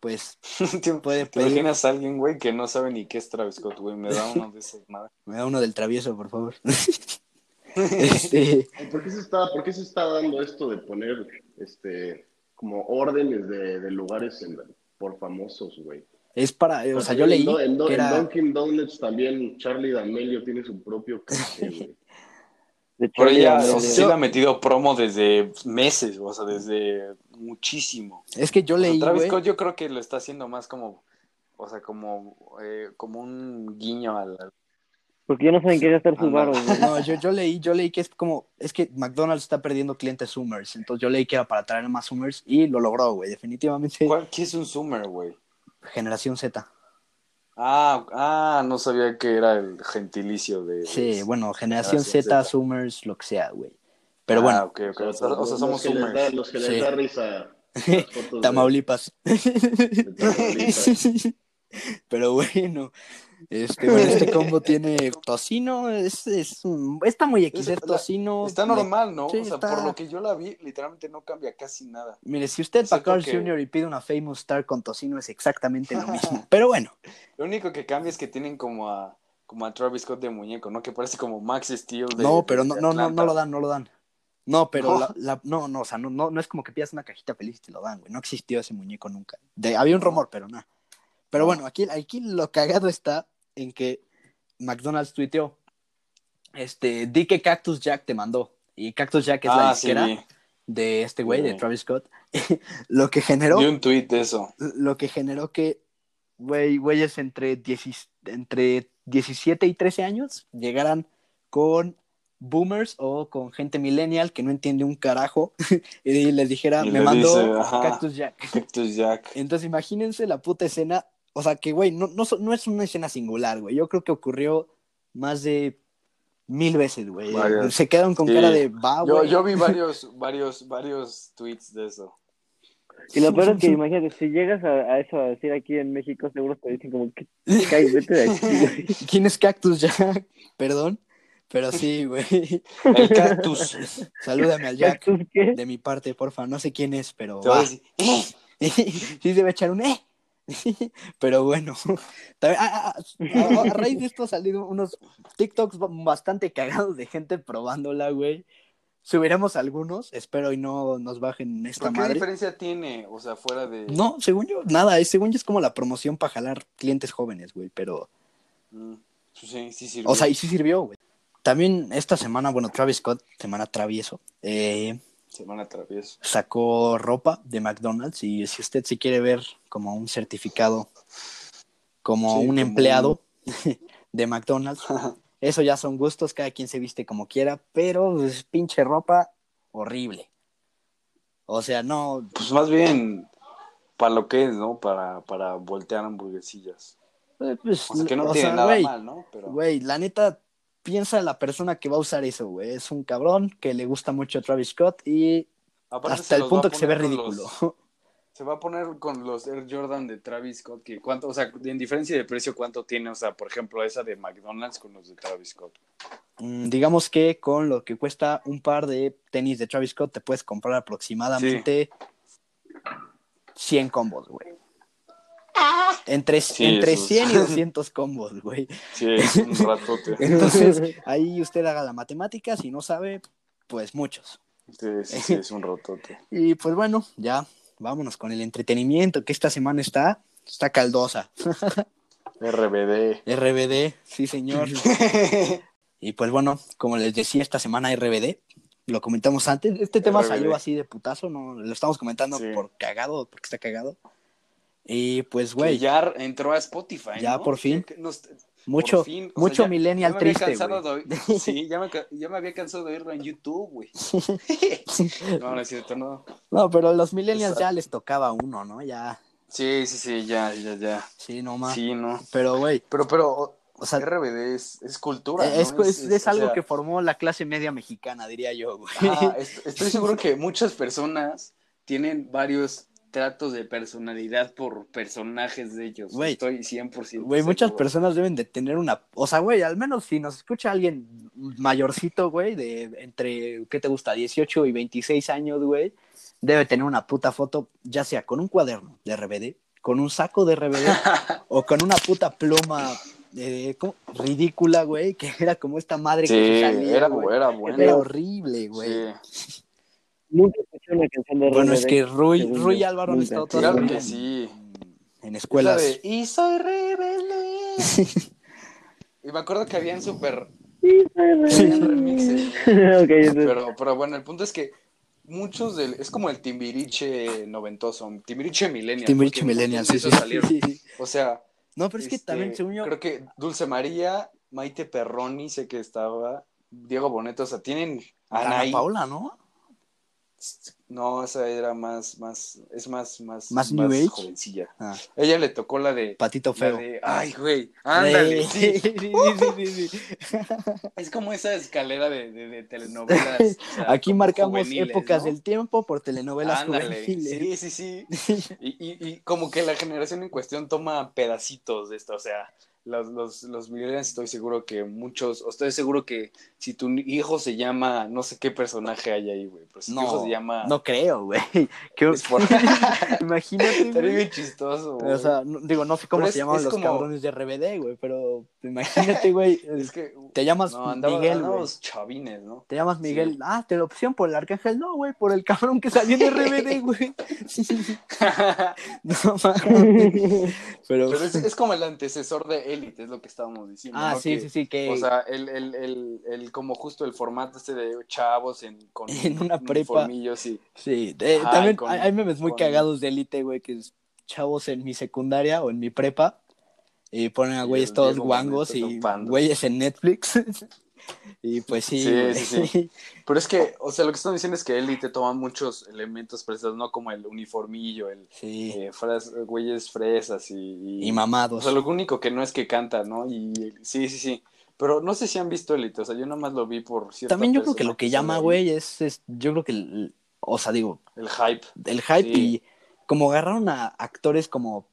pues [LAUGHS] ¿Te puede te pedir. imaginas a alguien, güey, que no sabe ni qué es Travis Scott, güey? Me da uno de esos madre. Me da uno del travieso, por favor. [LAUGHS] este, ¿Por qué se está, por qué se está dando esto de poner este como órdenes de, de lugares en- por famosos, güey? es para, o sea, yo En leí Do- en, en Dunkin' Donuts también Charlie D'Amelio tiene su propio café, [LAUGHS] güey. De Pero ella, D'Amelio. o sea, sí le ha metido promo desde meses, o sea, desde muchísimo. es que yo O sea, leí, Travis Scott yo creo que lo está haciendo más como, o sea, como, eh, como un guiño al... al- Porque ya no saben qué gastar sus baros, güey. no, yo, yo leí, yo leí que es como, es que McDonald's está perdiendo clientes Zoomers, entonces yo leí que era para traer más Zoomers y lo logró, güey, definitivamente ¿Cuál- ¿Qué es un Zoomer, güey? generación Z. Ah, ah, no sabía que era el gentilicio de... Sí, de- bueno, generación Generación Z, Z. Zoomers, lo que sea, güey. Pero Ah, bueno, ok, ok. O Los- sea, o sea, los somos que les da- Zoomers. Los que Sí. les da risa. [LAUGHS] Tamaulipas. de Tamaulipas. [LAUGHS] Pero bueno, este, bueno, este [LAUGHS] combo tiene tocino, es, es un- está muy X, Es- tocino. Está normal, ¿no? Sí, o sea, está- por lo que yo la vi, literalmente no cambia casi nada. Mire, si usted va a Carl que- Jr. y pide una Famous Star con tocino es exactamente lo mismo. [LAUGHS] Pero bueno, Lo único que cambia es que tienen como a, como a Travis Scott de muñeco, ¿no? Que parece como Max Steel de no, pero no, de no, no, no lo dan, no lo dan. No, pero No. la- la- no, no, o sea, no, no, no es como que pidas una cajita feliz y te lo dan, güey. No existió ese muñeco nunca. De- había un rumor, pero nada. Pero No. bueno, aquí, aquí lo cagado está en que McDonald's tuiteó, este, di que Cactus Jack te mandó. Y Cactus Jack es la Ah, disquera de este güey, de. Travis Scott. [LAUGHS] lo que generó, un tweet de eso. lo que generó que, güey, güeyes entre, 10 entre 17 y 13 años llegaran con boomers o con gente millennial que no entiende un carajo [LAUGHS] y les dijera, Y me mandó dice, ajá. Cactus Jack. Cactus Jack. Entonces imagínense la puta escena, o sea que, güey, no, no, no es una escena singular, güey. Yo creo que ocurrió más de mil veces, güey. Se quedaron con Sí. cara de, va, Yo, güey. yo vi [LAUGHS] varios, varios, varios tweets de eso. Y lo peor es que [LAUGHS] imagínate, si llegas a, a eso a decir aquí en México, seguro te dicen como que "Cállate, vete de aquí, güey. [LAUGHS] ¿Quién es Cactus Jack? Perdón. Pero sí, güey. El cactus. Salúdame al Jack. ¿Cactus qué? De mi parte, porfa. No sé quién es, pero. A va. "Eh". sí, debe echar un eh. [LAUGHS] Pero bueno, [LAUGHS] también- a, a- a- a raíz de esto han salido unos TikToks ba- bastante cagados de gente probándola, güey. Subiremos algunos, espero y no nos bajen esta ¿Pero qué madre. diferencia tiene? O sea, fuera de. No, según yo, nada, es, según yo es como la promoción para jalar clientes jóvenes, güey, pero... Mm, pues sí, sí sirve. O sea, y sí sirvió, güey. También esta semana, bueno, Travis Scott, semana travieso, eh, Semana travieso. sacó ropa de McDonald's y si usted se quiere ver como un certificado, como Sí, un como empleado [LAUGHS] de McDonald's, [LAUGHS] eso ya son gustos, cada quien se viste como quiera, pero pues, pinche ropa horrible. O sea, no, Pues más bien para lo que es, ¿no? Para, para voltear hamburguesillas. eh, pues, O sea, que no tiene sea, nada mal, ¿no? Pero Güey, la neta, piensa en la persona que va a usar eso, güey. Es un cabrón que le gusta mucho a Travis Scott y aparte hasta el punto que se ve ridículo. los- se va a poner con los Air Jordan de Travis Scott, que cuánto, o sea, en diferencia de precio, ¿cuánto tiene? O sea, por ejemplo, esa de McDonald's con los de Travis Scott. Mm, digamos que con lo que cuesta un par de tenis de Travis Scott, te puedes comprar aproximadamente 100 combos, güey. Entre, Sí, entre esos. 100 y [LAUGHS] 200 combos, güey. Sí, es un ratote. [LAUGHS] Entonces, ahí usted haga la matemática, si no sabe, pues muchos. Sí, sí, sí, es un ratote. [LAUGHS] Y pues bueno, ya vámonos con el entretenimiento, que esta semana está, está caldosa. RBD. RBD, sí señor. y pues bueno, como les decía, esta semana RBD, lo comentamos antes, este tema RBD. salió así de putazo, no lo estamos comentando Sí. por cagado, porque está cagado. Y pues, güey, ya entró a Spotify. Ya, ¿no? por fin. Nos- mucho, por fin, mucho sea, millennial ya me había triste, cansado güey. de oír- [LAUGHS] Sí, ya me, ya me había cansado de oírlo en YouTube, güey. [LAUGHS] No, no es cierto, no. No, pero a los millennials ya les tocaba uno, ¿no? Ya, Sí, sí, sí, ya, ya, ya. sí, no más. Sí, no. Pero, güey, Pero, pero, o sea, RBD es, es cultura. ¿no? es, es- es o algo sea, que formó la clase media mexicana, diría yo, güey. est- [LAUGHS] estoy seguro que muchas personas tienen varios tratos de personalidad por personajes de ellos. Güey. Estoy 100% Güey, muchas seguro. personas deben de tener una... O sea, güey, al menos si nos escucha alguien mayorcito, güey, de entre, ¿qué te gusta? 18 y 26 años, güey, debe tener una puta foto, ya sea con un cuaderno de RBD, con un saco de RBD, [LAUGHS] o con una puta pluma eh, ridícula, güey, que era como esta madre Sí, que se salía, era, güey. era bueno. Era horrible, güey. Sí, Nunca escuché una canción de Bueno, es que Rui, Rui yo. Álvaro han estado claro todavía que en- sí. en Es escuelas. y soy rebelde. [LAUGHS] y me acuerdo que habían súper Sí, remixes. [LAUGHS] Ok, entonces, Pero, pero bueno, el punto es que muchos del. Es como el Timbiriche noventoso, Timbiriche Millennial. Timbiriche Millennial, sí, sí. salieron. O sea, No, pero es que este, también, según yo, Creo que Dulce María, Maite Perroni, sé que estaba. Diego Boneto, o sea, tienen. Ana. Paula, ¿no? No, esa era más, más, es más, más, ¿Más New Age? jovencilla. Ah, Ella le tocó la de. patito feo. de- ay, güey, ándale, [LAUGHS] Sí, sí. sí. [LAUGHS] Es como esa escalera de, de, de telenovelas. o sea, Aquí marcamos épocas ¿no? del tiempo por telenovelas Ándale, juveniles. sí, sí, sí. [LAUGHS] Y, y, y como que la generación en cuestión toma pedacitos de esto, o sea, los, los, los millennials estoy seguro que muchos, o estoy seguro que si tu hijo se llama, no sé qué personaje hay ahí, güey, pero si tu hijo se llama... no creo, güey. [LAUGHS] Por- [LAUGHS] Imagínate, Estaría bien chistoso, güey. O sea, no- digo, no sé cómo se es los como- cabrones de RBD, güey, pero imagínate, güey. [LAUGHS] es que... Te llamas No, andaba, Miguel, güey. chavines, ¿no? Te llamas Miguel. Sí. Ah, te lo opción por el arcángel. No, güey, por el cabrón que salió de RBD, güey. no mames. Pero, Pero es, es como el antecesor de Elite, es lo que estábamos diciendo. ah, ¿no? sí, Que- sí, sí, que O sea, el, el, el, el, como justo el formato este de chavos en, con [LAUGHS] En una prepa. sí. Ajá, también con- hay, memes muy con- cagados de élite, güey, que es chavos en mi secundaria o en mi prepa. Y ponen a güeyes todos guangos y güeyes en Netflix. [LAUGHS] y pues sí, Sí, sí, sí. [LAUGHS] Pero es que, o sea, lo que están diciendo es que Elite toma muchos elementos prestados, ¿no? Como el uniformillo, el Sí. eh, fras- güeyes fresas y... y- Y O mamados. sea, lo único que no es que canta, ¿no? Y sí, sí, sí. Pero no sé si han visto Elite, o sea, yo nomás lo vi por cierto. También yo creo que lo que llama, güey, es, es- yo creo que, el- o sea, digo, El hype. el hype Sí. y como agarraron a actores como,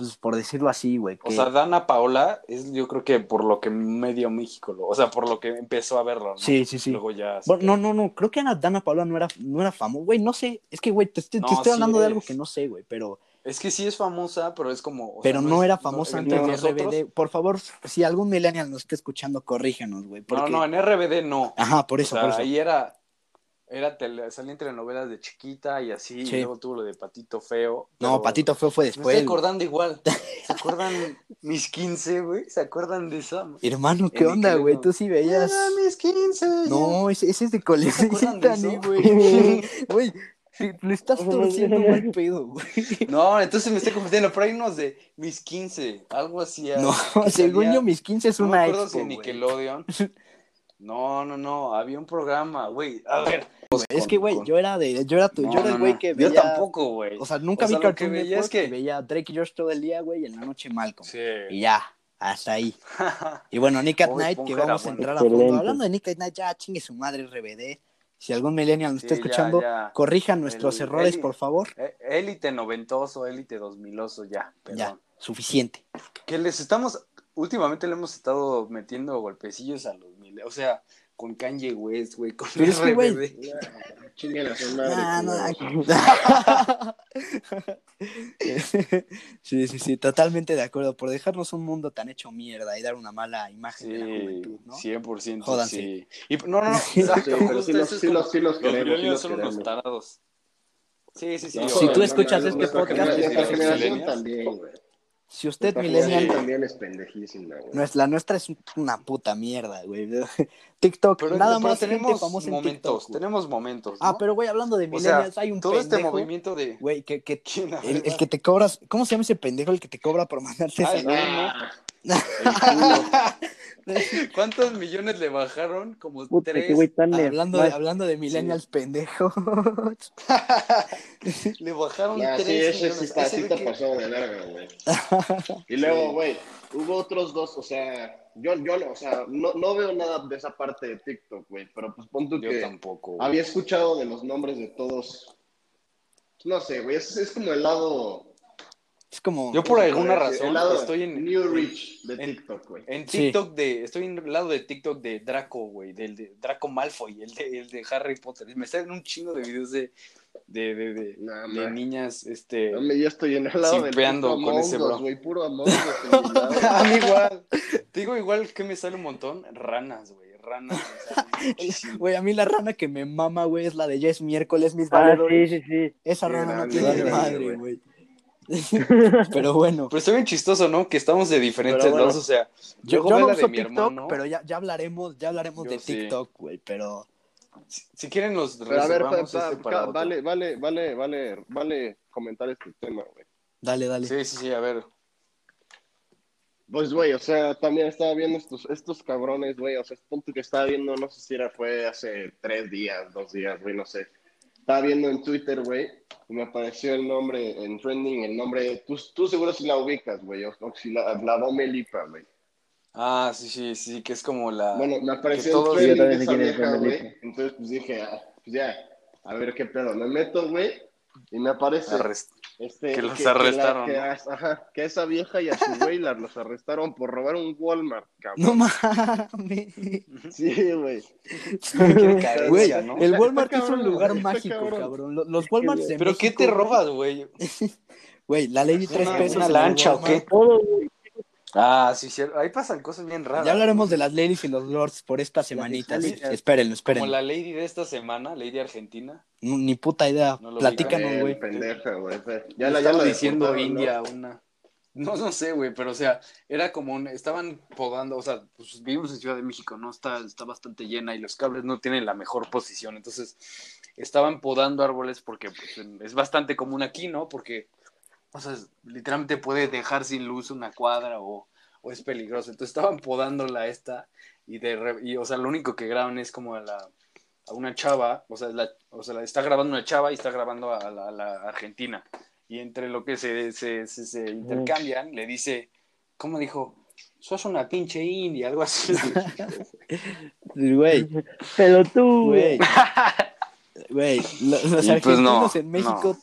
pues por decirlo así, güey. O sea, Dana Paola es yo creo que por lo que medio México, lo, o sea, por lo que empezó a verlo, ¿no? Sí, sí, sí. Luego ya... Bueno, no, no, no, creo que Ana Dana Paula no era, no era famosa, güey, no sé, es que, güey, te, te- estoy sí hablando de algo que no sé, güey, pero, Es que sí es famosa, pero es como... o pero sea, no, es- era famosa antes de nosotros- RBD. Por favor, si algún millennial nos está escuchando, corríjanos, güey. No, no, en RBD no. Ajá, por eso, o sea, por eso. ahí era... Era tele, salía en telenovelas de chiquita y así, Sí. y luego tuvo lo de Patito Feo. No, Patito Feo fue Me después. estoy güey. acordando igual. [LAUGHS] ¿Se acuerdan mis 15, güey? ¿Se acuerdan de esa? Hermano, ¿qué En onda, güey? Nickelodeon. Tú sí veías. Era mis 15. ya. No, ese, ese es de ¿No Tani, eso? güey. [LAUGHS] Güey, le estás [LAUGHS] torciendo mal pedo, güey. No, entonces me estoy confundiendo, pero hay unos de mis 15, algo así. No, según yo, mis 15 es no me una acuerdo expo, si en güey. No, no, no, había un programa, güey. A ver. Es que, güey, con- yo era de, yo era, tu, No, yo era el güey no. que veía... Yo tampoco, güey. O sea, nunca O sea, vi Cartoon veía Network es que- veía Drake y George todo el día, güey, y en la noche Malcolm. Sí. Y ya, hasta ahí. [LAUGHS] Y bueno, Nick at Night, que vamos a entrar a fondo. Hablando de Nick at Night, ya chingue su madre RBD. Si algún millennial nos está Sí, escuchando, ya. corrijan nuestros El- errores, el- por favor. Eh, Élite noventoso, élite dos miloso, ya. Perdón. Ya, suficiente. Que les estamos, últimamente le hemos estado metiendo golpecillos a los o sea, con Kanye West, güey, con Pero güey, RBD. [LAUGHS] Chinguen a su madre. Ah, no, culeros. [LAUGHS] sí, sí, sí, totalmente de acuerdo. Por dejarnos un mundo tan hecho mierda y dar una mala imagen de la Sí, juventud, ¿no? 100%, Jódanse. sí. Y, no, no, no, [LAUGHS] exacto, Sí, pero sí los- sí los- sí los queremos, sí millennials los son unos tarados. Sí, sí, sí. No, Si tú escuchas no, este nuestra podcast, también, güey. Si usted, millennial, también es pendejísima, güey. nuestra, la nuestra es una puta mierda, güey. [LAUGHS] TikTok, Pero, nada pero más gente tenemos en momentos, TikTok. güey. tenemos momentos. Ah, ¿no? pero güey, hablando de O sea, millennials, hay un todo este pendejo, movimiento de... güey, que, que [LAUGHS] el, que te cobras, ¿cómo se llama ese pendejo el que te cobra por mandarte Ay, esa- Ah, [LAUGHS] ¿Cuántos millones le bajaron? Como Puta, tres. güey Hablando de, hablando de millennials pendejos. [LAUGHS] Le bajaron nah, sí, tres ese sí millones. está, sí te que- pasó de verga, güey. Y luego, güey, hubo otros dos, o sea, yo, yo no, o sea, no, no veo nada de esa parte de TikTok, güey, pero pues pon tú Yo que tampoco. güey. había escuchado de los nombres de todos. No sé, güey, es, es como el lado. Es como. Yo por ¿cómo se alguna razón estoy en, New Rich de en- TikTok, güey. en Sí. TikTok de. Estoy en el lado de TikTok de Draco, güey. Del de Draco Malfoy, el de, el de Harry Potter. Me salen un chingo de videos de. De, de, de, Nah, de niñas, este. No, yo estoy en el lado puto con ese bro. güey, puro [LAUGHS] lado. A mí igual. Te digo igual que me sale un montón. Ranas, güey. [LAUGHS] Muchísimo. Güey, a mí la rana que me mama, güey, es la de Ya es miércoles, mis Ah, valedores. sí, sí, sí. Esa rana no tiene madre, güey. [LAUGHS] pero bueno. Pero está bien chistoso, ¿no? Que estamos de diferentes bueno, lados. O sea, Yo, yo no la de uso mi TikTok, hermano. pero ya, ya hablaremos, ya hablaremos Yo de sí. TikTok, güey, pero... Si, si quieren, los Pero a ver, pa- reservamos pa- este para ca- otro. vale, vale, vale, vale, vale comentar este tema, güey. Dale, dale. Sí, sí, sí, a ver. Pues, güey, o sea, también estaba viendo estos, estos cabrones, güey, o sea, es punto que estaba viendo, no sé si era, fue hace tres días, dos días, güey, no sé. Estaba viendo en Twitter, güey, y me apareció el nombre en trending, el nombre, tú, tú seguro si la ubicas, güey, o, o si la, la Dome Lipa, güey. Ah, sí, sí, sí, que es como la... Bueno, me apareció en trending esa vieja, güey, entonces pues dije, ah, pues ya, a ver qué pedo, me meto, güey, Y me parece Arrest- este, que los arrestaron, que, ¿no? a- ajá, que a esa vieja y a su güey los arrestaron por robar un Walmart, cabrón. No mames. Sí, güey. [LAUGHS] Güey, ¿no? el Walmart es un lugar está mágico, cabrón. cabrón. Lo- Los Walmarts de ¿Pero qué México, te güey, robas, güey? [LAUGHS] Güey, la ley de tres ¿Una, pesos. una lancha o qué? Todo, güey. Ah, sí, cierto. Ahí pasan cosas bien raras. Ya hablaremos de las ladies y los lords por estas semanitas. itálicas. Espérenlo, Como espérenlo. la Lady de esta semana, Lady Argentina. No, Ni puta idea. No lo Platícanos, güey. pendeja, güey. Ya la, ya la diciendo. India una. No, no sé, güey, pero o sea, era como un- estaban podando, o sea, pues vivimos en Ciudad de México, ¿no? Está, está bastante llena y los cables no tienen la mejor posición. Entonces, estaban podando árboles porque pues, es bastante común aquí, ¿no? Porque, o sea, literalmente puede dejar sin luz una cuadra o, o es peligroso. Entonces estaban podándola esta y de re- y, o sea, lo único que graban es como a la a una chava, o sea, la, o sea, la está grabando una chava y está grabando a la, a la argentina. Y entre lo que se, se, se, se intercambian, le dice, ¿cómo dijo? Sos una pinche india, algo así. [LAUGHS] Güey, Pelotudo. güey. [LAUGHS] Güey, lo- los Y pues argentinos no, en México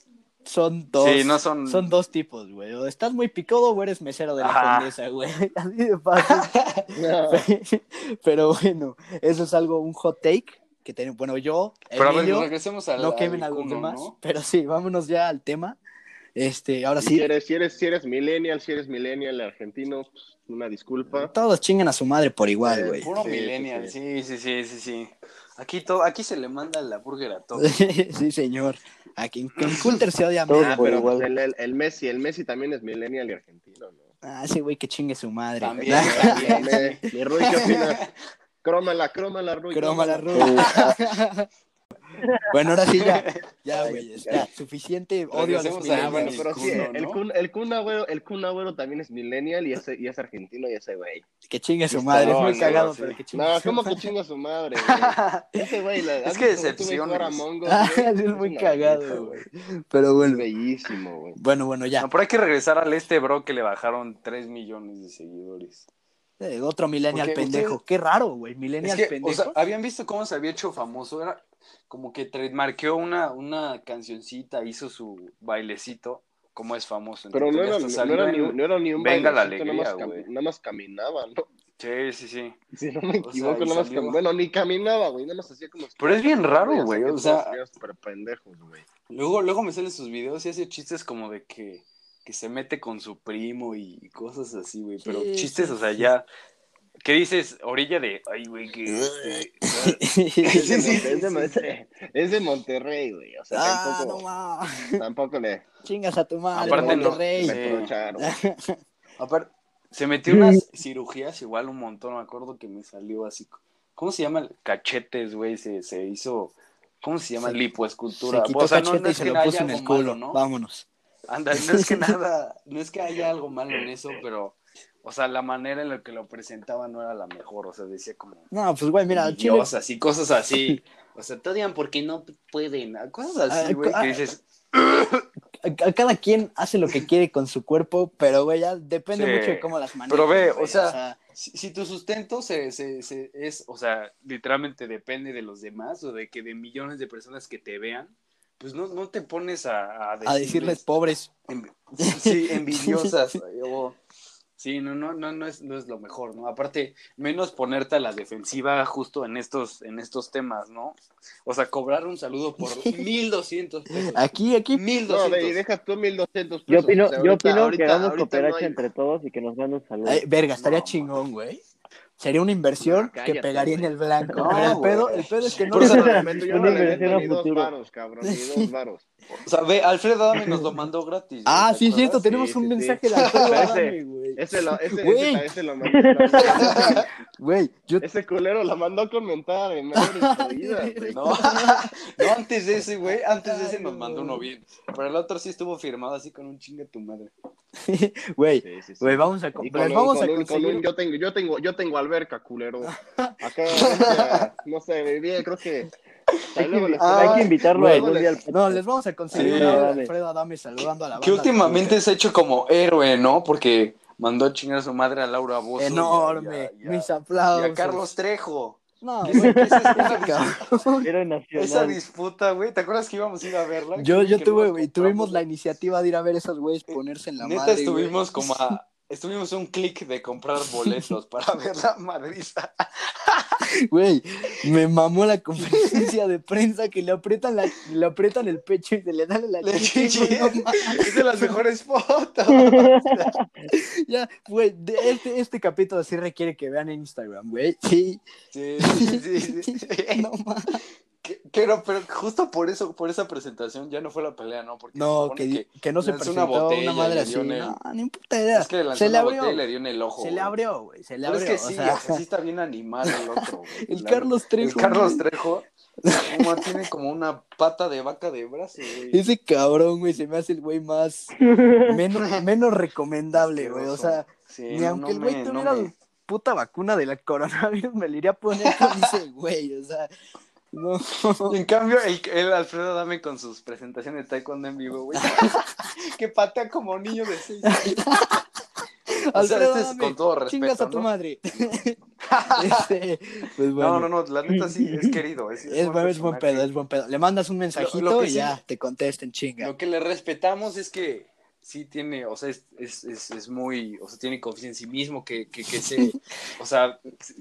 son dos. Sí, no son... Son dos tipos, güey. O estás muy picado o eres mesero de la Ajá. condesa, güey. [LAUGHS] Así de fácil. [LAUGHS] No. [LAUGHS] Pero bueno, eso es algo, un hot take que tenemos. Bueno, yo, Pero a ver, regresemos al no quemen a al los demás. ¿no? Pero sí, vámonos ya al tema. Este, ahora Si sí, eres, si eres, si eres millennial, si eres millennial argentino, pues, una disculpa. todos chingan a su madre por igual, Eh, güey. Puro Sí, millennial, sí. sí, sí, sí, sí, sí. Aquí, todo, aquí se le manda la burger a todos. [LAUGHS] sí, señor. Aquí en, Coulter se odia más. Ah, pero igual. pues, el, el, el Messi, el Messi también es millennial y argentino, ¿no? Ah, ese güey que chingue su madre. También, [LAUGHS] también. me- Mi Rui, ¿qué opinas? [LAUGHS] Crómala, crómala, Rui. Croma la crómala. rueda. Bueno, ahora sí ya. [LAUGHS] Ya, güey. Ya, suficiente odio a los Ah, bueno, millennials. pero sí, el. Kun, el, Kun Agüero, el Kun Agüero también es millennial y es, y es argentino y ese güey. Que chingue su madre. No, es muy no, cagado, sí. pero que chingue No, su ¿cómo que chinga su madre, [LAUGHS] güey? Ese güey, la, Es ¿has que Us, [LAUGHS] Ah, es muy cagado, güey. Pero Es bueno. bellísimo, güey. Bueno, bueno, ya. No, pero hay que regresar al este bro que le bajaron 3 millones de seguidores. Eh, otro millennial Porque pendejo. Qué raro, güey. Es Millennial o pendejo. sea, habían visto cómo se había hecho famoso, era como que trademarqueó una, una cancioncita, hizo su bailecito, como es famoso. Pero no era, no, era ni, no era ni un Venga la alegría, nada más, cam- güey. nada más caminaba, ¿no? Sí, sí, sí. [LAUGHS] Si no me O sea, equivoco, nada más cam- Bueno, ni caminaba, güey, nada más hacía como... Pero es bien raro, güey, o sea- súper pendejos, güey. Luego, luego me salen sus videos y hace chistes como de que, que se mete con su primo y cosas así, güey. Pero Sí, chistes, sí, o sea, sí. ya... ¿Qué dices? Orilla de... Ay, güey, que... Es de, Sí, sí, Mon- sí, es de sí, Mon- sí. es de Monterrey, güey. O sea, ah, no tampoco, tampoco le, Chingas a tu madre, Aparte no, Monterrey. sí. reprocharon. [LAUGHS] Aparte, se metió unas cirugías igual un montón, me acuerdo que me salió así. ¿Cómo se llama? Cachetes, güey, se, se hizo... ¿Cómo se llama? Se- Lipoescultura. Se quitó O sea, no- cachete no y es se que lo puso en el culo. malo, ¿no? Vámonos. Anda, no es que [LAUGHS] nada, no es que haya algo malo en eso, pero, o sea, la manera en la que lo presentaba no era la mejor, o sea, decía como No, pues güey, mira, Chile. envidiosas y cosas así. [LAUGHS] O sea, te odian porque no pueden, cosas así, Ah, güey, ah, que dices, cada quien hace lo que quiere con su cuerpo, pero güey, ya depende Sí. mucho de cómo las manejas. Pero ve, güey, o sea, si, si tu sustento se, se, se es, o sea, literalmente depende de los demás o de que de millones de personas que te vean, pues no, no te pones a, a, a decirles decirles- pobres. Sí, [LAUGHS] envidiosas. o- sí, no, no, no, no es, no es lo mejor, ¿no? Aparte, menos ponerte a la defensiva justo en estos, en estos temas, ¿no? O sea, cobrar un saludo por [LAUGHS] 1200 pesos. Aquí, aquí. No, ve, y 1200. deja tú 1200 pesos. Yo opino, o sea, yo ahorita- opino ahorita- que hagamos no cooperacha hay- entre todos y que nos manden un saludo. Ay, verga, estaría No, chingón, güey. Sería una inversión No, que pegaría en el blanco. No, el pedo, el pedo es que no Por eso no yo Una no le dos varos, cabrón, ni dos varos. O sea, ve, Alfredo Adame nos lo mandó gratis. Ah, sí, es ¿te cierto, tenemos Sí, un sí, mensaje sí. de Alfredo Ese- Adame, güey. Ese lo, ese, Güey. ese, ese lo mandó. ese, Güey, yo ese culero lo mandó a comentar en medio de [LAUGHS] vida, güey. No, [LAUGHS] no, antes de ese, güey, antes de ese nos mandó uno bien. Pero el otro sí estuvo firmado así con un chingue tu madre. [LAUGHS] güey, Sí, sí, sí. güey, vamos a, con un- vamos a un- un- conseguir. yo tengo, yo tengo, yo tengo alberca, culero. Acá, no sé, vivía, creo que. Ahí luego les- Hay que invitarlo día al No, les vamos a conseguir Sí. de. Alfredo Adame saludando a la banda. Que últimamente se ha hecho como héroe, ¿no? Porque mandó a chingar a su madre a Laura Bozo. a- Enorme, y a- y a- mis Y aplausos. a Carlos Trejo. No, ¿Qué es- güey, qué es esa-. Era Esa disputa, güey. ¿Te acuerdas que íbamos a ir a verla? Yo, yo Que tuve, güey, tuvimos la iniciativa de ir a ver a esos güeyes ponerse en la Neta, madre. güey. estuvimos como a. Estuvimos un clic de comprar [LAUGHS] boletos para ver la madriza. [LAUGHS] Güey, me mamó la conferencia de prensa que le aprietan, la, le aprietan el pecho y se le dan la Le chichi. [LAUGHS] Es de las mejores fotos. Ya, güey, este, este capítulo sí requiere que vean en Instagram, güey. Sí. Sí, sí, sí, sí. No mames. Pero, pero justo por eso, por esa presentación ya no fue la pelea, ¿no? Porque No, que, no se lanzó una presentó botella una madre así. el- No, ni puta idea. Es que le lanzó se le una abrió. botella y le dio en el ojo. Se le abrió, güey. Se le Pero abrió. es que sí, sea, o sea, sí está bien animal el otro, güey. [LAUGHS] el La- Carlos Trejo. El Carlos. Trejo como tiene como una pata de vaca de brazo, güey. Ese cabrón, güey, se me hace el güey más. menos, [LAUGHS] menos recomendable, güey. O sea, Sí, ni no, aunque el güey no tuviera me- puta vacuna de la coronavirus, me le iría a poner [LAUGHS] ese güey. O sea, no. Y en cambio, el, el Alfredo Dame con sus presentaciones de taekwondo en vivo, güey. [LAUGHS] que patea como niño de seis años. [LAUGHS] O sea, Alfredo, este es dame, con todo respeto, Chingas a tu ¿no? madre. [LAUGHS] Este, pues bueno. No, no, no, la neta sí, es querido. Es, Es, buen- es buen personaje. pedo, es buen pedo. Le mandas un mensajito Lo- lo que y sí- ya te contesten, chinga. Lo que le respetamos es que sí tiene, o sea, es, es, es, es muy, o sea, tiene confianza en sí mismo, que, que, que se, [LAUGHS] o sea,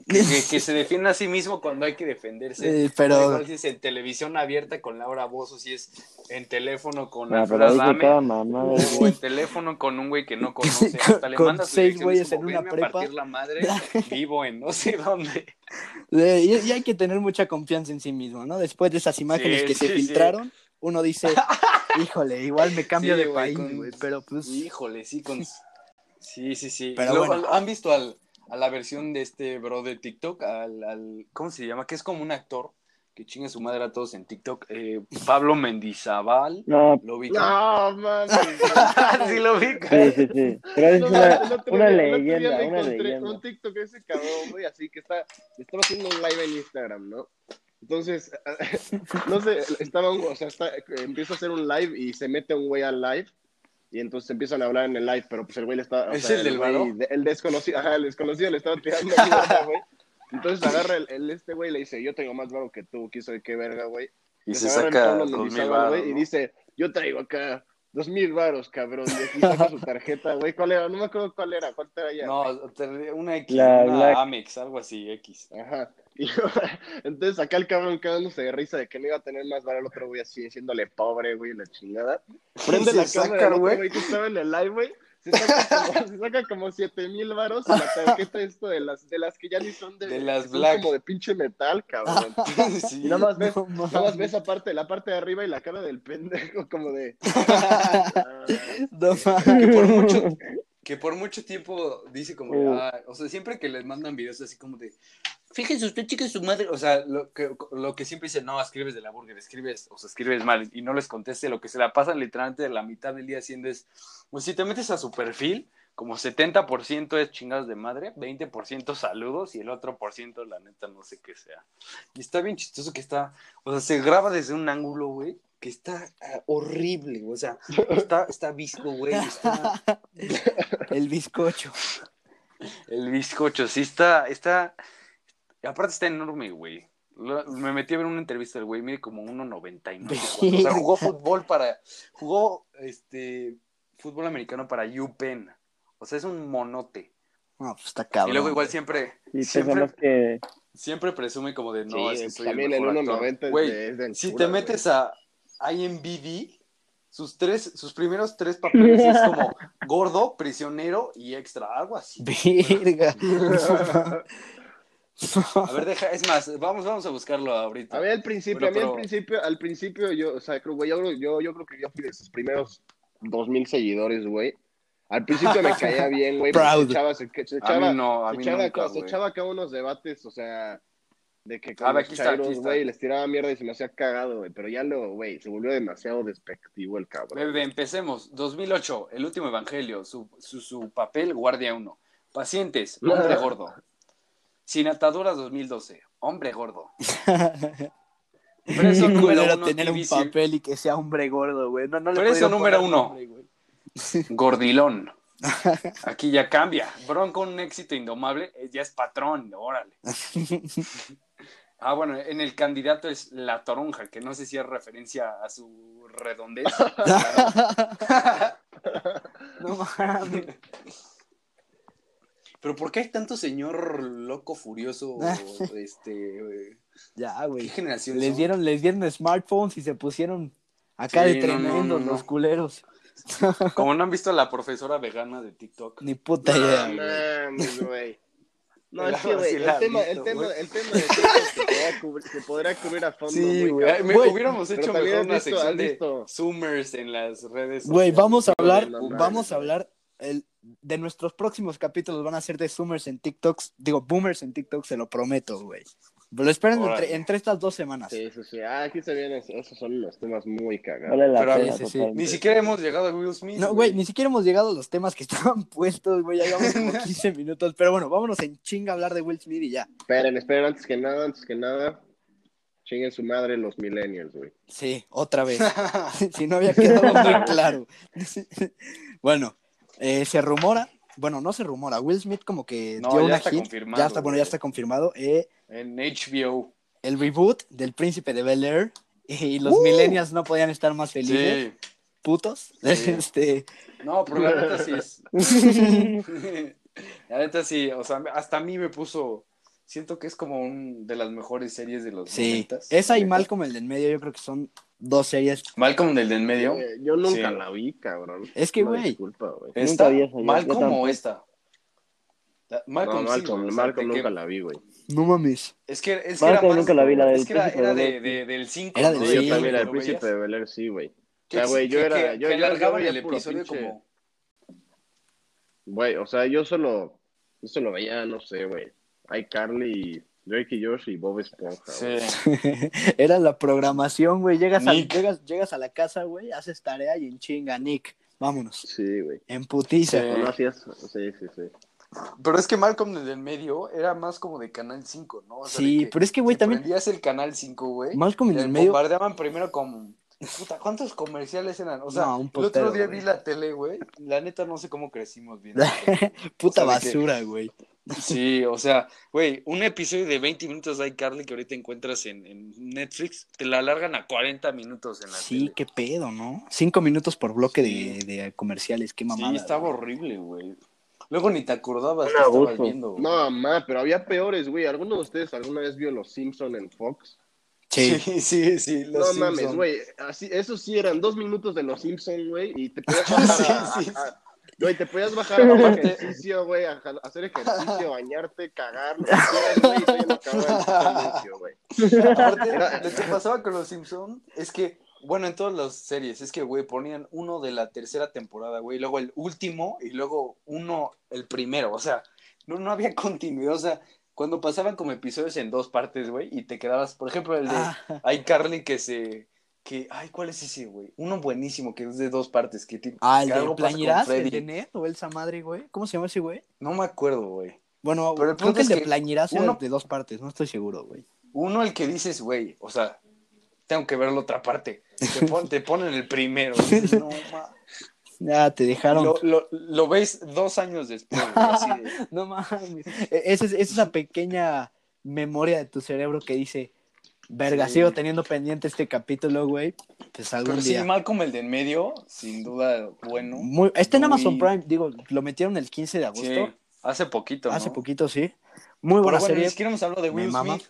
que, que- se defiende a sí mismo cuando hay que defenderse. Eh, pero- si es en televisión abierta con Laura Bozo, si es en teléfono con Ah, Alfredo se cada mamada, o en teléfono con un güey que no [LAUGHS] conoce, Con- hasta le con mandas seis güeyes en una "Venme a prepa". partir la madre, [LAUGHS] vivo en no sé dónde. Eh, y, y hay que tener mucha confianza en sí mismo, ¿no? Después de esas imágenes Sí, que se sí, sí. filtraron, uno dice, híjole, igual me cambio Sí, de güey, país, con- güey. Pero pues, Híjole, sí, con... Sí, sí, sí. Pero Luego, bueno. ¿Han visto al, a la versión de este bro de TikTok? Al, al- ¿Cómo se llama? Que es como un actor que chinga su madre a todos en TikTok. Eh, Pablo Mendizábal. No, ¿Lo ubica? No, mames. [LAUGHS] sí lo ubica. sí, sí, sí. Pero es No, una, leyenda, una leyenda. Un TikTok ese cabrón, güey, así que está, estaba haciendo un live en Instagram, ¿no? Entonces, [LAUGHS] [LAUGHS] no sé, estaba un, o sea, está, empieza a hacer un live y se mete un güey al live y entonces empiezan a hablar en el live, pero pues el güey le está, ¿Es sea, el del güey- de- El desconocido, ajá, el desconocido le estaba tirando [LAUGHS] güey. Entonces agarra el, el- este güey y le dice, yo tengo más varo que tú, quiso de qué verga, güey. Y se agarra el saca dos mil baros, y dice, yo traigo acá dos mil varos, cabrón, y aquí saca su tarjeta, güey, ¿cuál era? No me acuerdo cuál era, cuál era ya. No, te- una X, La una Black. Amex, algo así, X. Ajá. [LAUGHS] Y entonces acá el cabrón cagándose de risa de que no iba a tener más vara el otro güey así, diciéndole pobre, güey, la chingada. Prende la saca, cámara güey. güey que estaba en el live, güey. Se saca como, se saca como siete mil varos y la tarjeta esto de las, de las que ya ni son de, De las son Black. como de pinche metal, cabrón. [LAUGHS] Sí. Y nada más ves, No nada más ves aparte, la parte de arriba y la cara del pendejo como de... [LAUGHS] ah, no que por mucho que por mucho tiempo dice como Uh. "Ah", o sea siempre que les mandan videos así como de fíjense usted chica su madre o sea lo que, lo que siempre dicen no escribes de la burger escribes o sea escribes mal y no les conteste lo que se la pasan literalmente la mitad del día haciendo es pues si te metes a su perfil como 70% es chingadas de madre, 20% saludos y el otro por ciento, la neta, no sé qué sea. Y está bien chistoso que está, o sea, se graba desde un ángulo, güey, que está ah, horrible, o sea, está, está visco, güey, está [LAUGHS] El bizcocho. el bizcocho, sí está, está, y aparte está enorme, güey. Me metí a ver una entrevista del güey, mide como 1.99. O sea, jugó fútbol para, jugó, este, fútbol americano para UPenn. O sea, es un monote. No, pues está cabrón. y luego igual siempre, Y pesa siempre, más que... siempre presume como de, no, sí, es que soy también el el mejor actor". 1.90 es Güey, de, es de si te güey. metes a IMBD, sus tres, sus primeros tres papeles es como [LAUGHS] gordo, prisionero y extra, algo así. Verga. [LAUGHS] A ver, deja, es más, vamos, vamos a buscarlo ahorita. A ver, al principio, Bueno, a mí pero- al principio, al principio yo, o sea, creo, güey, yo, yo, yo creo que yo fui de sus primeros dos mil seguidores, güey. Al principio me caía [LAUGHS] bien, güey, porque se Proud. echaba, se, se a echaba, mí no, a se mí echaba, nunca, se echaba acá unos debates, o sea, de que A con ver, los aquí chairos, está. güey, les tiraba mierda y se me hacía cagado, güey, pero ya lo, güey, se volvió demasiado despectivo el cabrón. Bebé, empecemos. 2008, El último evangelio, su, su, su papel, guardia 1. Pacientes, hombre [LAUGHS] gordo. Sin ataduras 2012, hombre gordo. [LAUGHS] Preso Qué número uno, tener un papel y que sea hombre gordo, güey. No, no Preso pudieron número uno. nombre. [LAUGHS] Gordilón. [LAUGHS] Aquí ya cambia. Bronco, un éxito indomable, eh, ya es patrón, órale. Ah, bueno, en el candidato es la toronja, que no sé si es referencia a su redondez. No mames. Pero ¿por qué hay tanto señor loco, furioso, [LAUGHS] este... eh, Ya, ¿Qué güey. generación Les son? dieron, les dieron smartphones y se pusieron acá Sí, de no, no, no, no. los culeros. [LAUGHS] Como no han visto a la profesora vegana de TikTok. Ni puta No idea. mames, güey. No, El es que, güey, el tema, el tema, el tema de TikTok se podrá cubrir, a fondo. Sí, güey. Hubiéramos hecho mejor una sección de Zoomers en las redes Güey, vamos a hablar, vamos a hablar, el, de nuestros próximos capítulos van a ser de Zoomers en TikToks, digo, Boomers en TikTok, se lo prometo, güey. Lo esperen entre, entre estas dos semanas. Sí, sí, sí. Ah, aquí se vienen, esos son unos temas muy cagados. Vale la Pero pena, sí, sí. Ni siquiera hemos llegado a Will Smith. No, güey, ni siquiera hemos llegado a los temas que [LAUGHS] estaban puestos, güey, ya llevamos como [LAUGHS] 15 minutos, pero bueno, vámonos en chinga a hablar de Will Smith y ya. Esperen, esperen, antes que nada, antes que nada, chinguen su madre los millennials, güey. Sí, otra vez. [LAUGHS] si no había quedado muy claro. bueno, eh, se rumora, bueno, no se rumora, Will Smith como que No, dio ya una está hit, confirmado, ya está, bueno, ya está confirmado, eh, En HBO. el reboot del Príncipe de Bel Air [LAUGHS] y Uh. los millennials no podían estar más felices, Sí. putos. [LAUGHS] Sí. Este, No, pero la neta sí es. [LAUGHS] la neta sí, o sea, hasta a mí me puso. Siento que es como un de las mejores series de los sí, 90s. esa y. Malcolm el del medio, yo creo que son dos series. Malcolm del del medio. Eh, Yo nunca Sí. la vi, cabrón. Es que, güey. Disculpa, güey. ¿Esta? vi esa, yo- yo ¿Malcolm o esta? La- Malcolm, no, sí, Malcolm, sea, Malcolm de que- nunca la vi, güey. No mames. Es que, es que Malcolm era más, nunca la vi, la del es que era, Príncipe era de de, de- del 5. Era ¿no? del Sí, yo Sí, también, ¿Lo el príncipe de Bel Air, sí, güey. O sea, güey, yo era- que- yo- yo- alargaban el episodio pinche- como... Güey, o sea, yo solo, yo solo veía, no sé, güey. iCarly, Drake y Josh y Bob Esponja. Sí. [LAUGHS] Era la programación, güey. Llegas, a, llegas, llegas a la casa, güey, haces tarea y en chinga, Nick. Vámonos. Sí, güey. En putiza. Sí. ¿O no hacías? Sí, sí, sí. Pero es que Malcolm del del medio era más como de Canal 5, ¿no? O sea, Sí, pero es que, güey, también. prendías el Canal 5, güey. Malcolm en el medio. bombardeaban primero con... Puta, ¿cuántos comerciales eran? O sea, No, un el otro día güey. vi la tele, güey. La neta no sé cómo crecimos viendo. Puta [LAUGHS] O sea, de que- basura, güey. Sí, o sea, güey, un episodio de 20 minutos de iCarly que ahorita encuentras en, en Netflix, te la alargan a 40 minutos en la Sí, tele. qué pedo, ¿no? Cinco minutos por bloque Sí. de, de comerciales, qué Sí, mamada. estaba güey. horrible, güey. Luego ni te acordabas Un que estabas abuso. viendo. güey. No, ma, pero había peores, güey. ¿Alguno de ustedes alguna vez vio Los Simpson en Fox? Sí. [LAUGHS] sí, sí, sí. No mames, güey. Así, esos sí eran dos minutos de Los Simpson, güey. Y te [LAUGHS] podías bajar a, Sí, sí, a- a- Güey, te podías bajar a hacer [LAUGHS] ejercicio, güey, a hacer ejercicio, bañarte, cagar, lo que quieras, güey. Aparte, lo que pasaba con los Simpson es que, bueno, en todas las series, es que, güey, ponían uno de la tercera temporada, güey, luego el último y luego uno, el primero, o sea, no, no había continuidad, o sea, cuando pasaban como episodios en dos partes, güey, y te quedabas, por ejemplo, el de Ah, iCarly que se, que, ay, ¿cuál es ese, güey? Uno buenísimo que es de dos partes, que, ti- ah, el de Plañirás, el de Ned o Elsa Madre, güey. ¿Cómo se llama ese güey? No me acuerdo, güey. Bueno, Pero el creo punto que el de uno- de dos partes, no estoy seguro, güey. Uno el que dices, güey, o sea, tengo que ver la otra parte. Te, pon- te ponen el primero. [LAUGHS] No, ma- Ya te dejaron. Lo, lo, lo ves dos años después. güey, así de- [LAUGHS] No mames. E- Es, es esa pequeña memoria de tu cerebro que dice, verga, Sí. sigo teniendo pendiente este capítulo, güey. Pues algún Pero sí, día. Malcolm el de en medio, sin duda, bueno. Muy- está en Amazon Prime, digo, lo metieron el 15 de agosto. Sí, hace poquito, ¿no? Hace poquito, sí. Muy Pero buena bueno, ni serie. siquiera hablado de Will. Smith.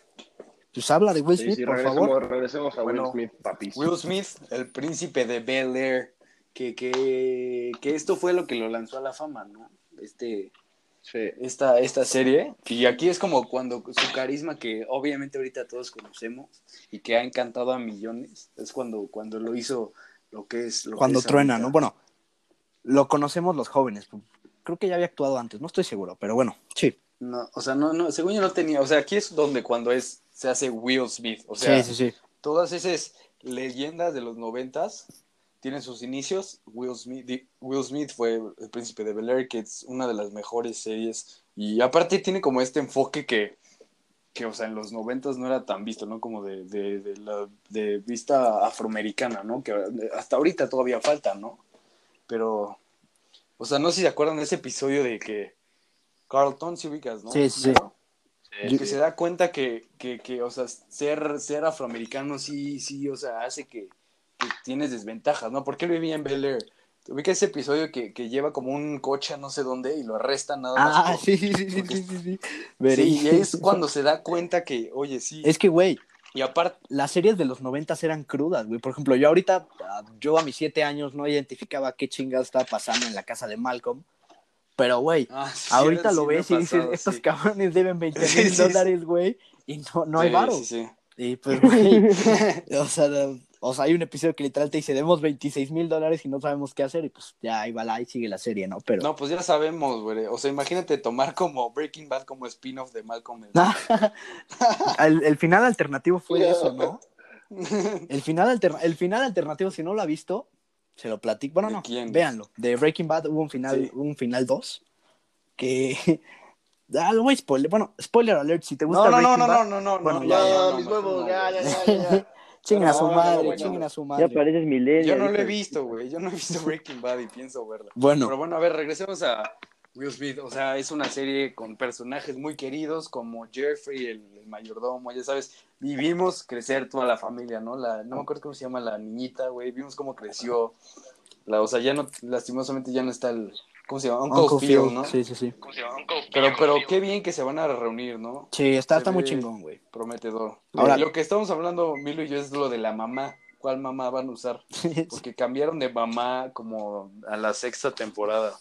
Pues habla de Will Sí, Smith, sí, por regresemos, favor. regresemos a Bueno, Will Smith, papis. Will Smith, el príncipe de Bel Air, que, que, que esto fue lo que lo lanzó a la fama, ¿no? Este, Sí. esta, esta serie. Y aquí es como cuando su carisma, que obviamente ahorita todos conocemos y que ha encantado a millones, es cuando, cuando lo hizo lo que es. Lo que Cuando es truena, ahorita. ¿no? Bueno, lo conocemos los jóvenes. Creo que ya había actuado antes, no estoy seguro, pero bueno, sí. No, o sea, no, no, según yo no tenía, o sea, aquí es donde cuando es, se hace Will Smith, o sea, sí, sí, sí. todas esas leyendas de los noventas tienen sus inicios. Will Smith, Will Smith fue el príncipe de Bel Air, que es una de las mejores series. Y aparte tiene como este enfoque que, que o sea, en los noventas no era tan visto, ¿no? Como de, de, de la de vista afroamericana, ¿no? Que hasta ahorita todavía falta, ¿no? Pero, o sea, no sé si se acuerdan de ese episodio de que Carlton, si ubicas, ¿no? Sí, sí. Sí, que se da cuenta que, que, que, o sea, ser, ser afroamericano sí, sí, o sea, hace que, que tienes desventajas, ¿no? Porque él vivía en Bel Air. que ese episodio que, que lleva como un coche a no sé dónde y lo arrestan nada más? Ah, por- sí, sí, sí, sí, porque- sí, sí, sí. Sí, Verí. y es cuando se da cuenta que, oye, sí. Es que, güey, Y aparte, las series de los noventas eran crudas, güey. Por ejemplo, yo ahorita, ah, yo a mis siete años no identificaba qué chingados estaba pasando en la casa de Malcolm. Pero, güey, ah, sí, ahorita sí lo ves y dices, estos cabrones deben 20 [LAUGHS] mil dólares, güey, y no, no hay varo. sí, sí. Y pues, güey, [LAUGHS] o sea, o sea, hay un episodio que literal te dice, demos 26 mil dólares y no sabemos qué hacer, y pues ya ahí va la, ahí sigue la serie, ¿no? Pero, No, pues ya sabemos, güey. O sea, imagínate tomar como Breaking Bad como spin-off de Malcolm. el- [LAUGHS] el, el final alternativo fue eso, ¿no? [LAUGHS] El final, alterna- el final alternativo, si no lo ha visto, se lo platico. Bueno, ¿De no, quién? véanlo. De Breaking Bad hubo un final, Sí. un final 2 que... [LAUGHS] Ah, lo voy a spoiler. Bueno, spoiler alert, si te gusta No, no, no, Breaking no, Bad, no, no, no, Bueno, no, ya, no, No, no, mis huevos, no, ya, ya, ya, ya. Chinguen a su madre, chinguen a su Ya madre. pareces millennial. Yo no lo he visto, güey. Yo no he visto Breaking Bad y pienso verla. Bueno, Pero bueno, a ver, regresemos a Will Smith. O sea, es una serie con personajes muy queridos como Jeffrey, el, el mayordomo, ya sabes. Y vimos crecer toda la familia, ¿no? La, no me acuerdo cómo se llama la niñita, güey. Vimos cómo creció. La, o sea, ya no, lastimosamente ya no está el. ¿Cómo se llama? Uncle, Uncle Phil, Phil, ¿no? sí, sí, sí. Pero, pero qué bien que se van a reunir, ¿no? Sí, está, está muy chingón, güey. Prometedor. Ahora- lo que estamos hablando, Milo y yo, es lo de la mamá. ¿Cuál mamá van a usar? [LAUGHS] Porque cambiaron de mamá como a la sexta temporada.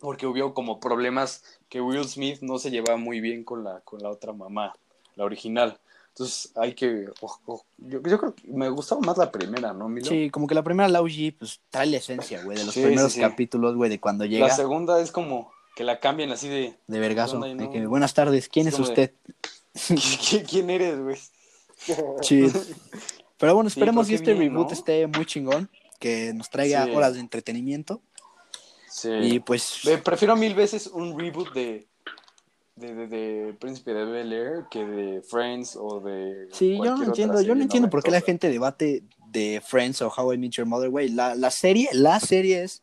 Porque hubo como problemas que Will Smith no se llevaba muy bien con la, con la otra mamá, la original. Entonces hay que... oh, oh, yo, yo creo que me gustaba más la primera, ¿no, Milo? Sí, como que la primera Lau G, pues trae la esencia, güey, de los Sí, primeros sí, sí. capítulos, güey, de cuando llega La segunda es como que la cambian así de... de vergazo. No- que, Buenas tardes, ¿quién Es usted? [LAUGHS] ¿Qui- ¿Quién eres, güey? [LAUGHS] Sí. Pero bueno, esperemos que este bien, reboot ¿no? esté muy chingón, que nos traiga horas de entretenimiento. Sí. Y pues, prefiero mil veces un reboot de, de, de, de Príncipe de Bel Air que de Friends o de. sí, yo no entiendo, yo no entiendo por qué la gente debate de Friends o How I Met Your Mother, güey. La, la serie, la serie es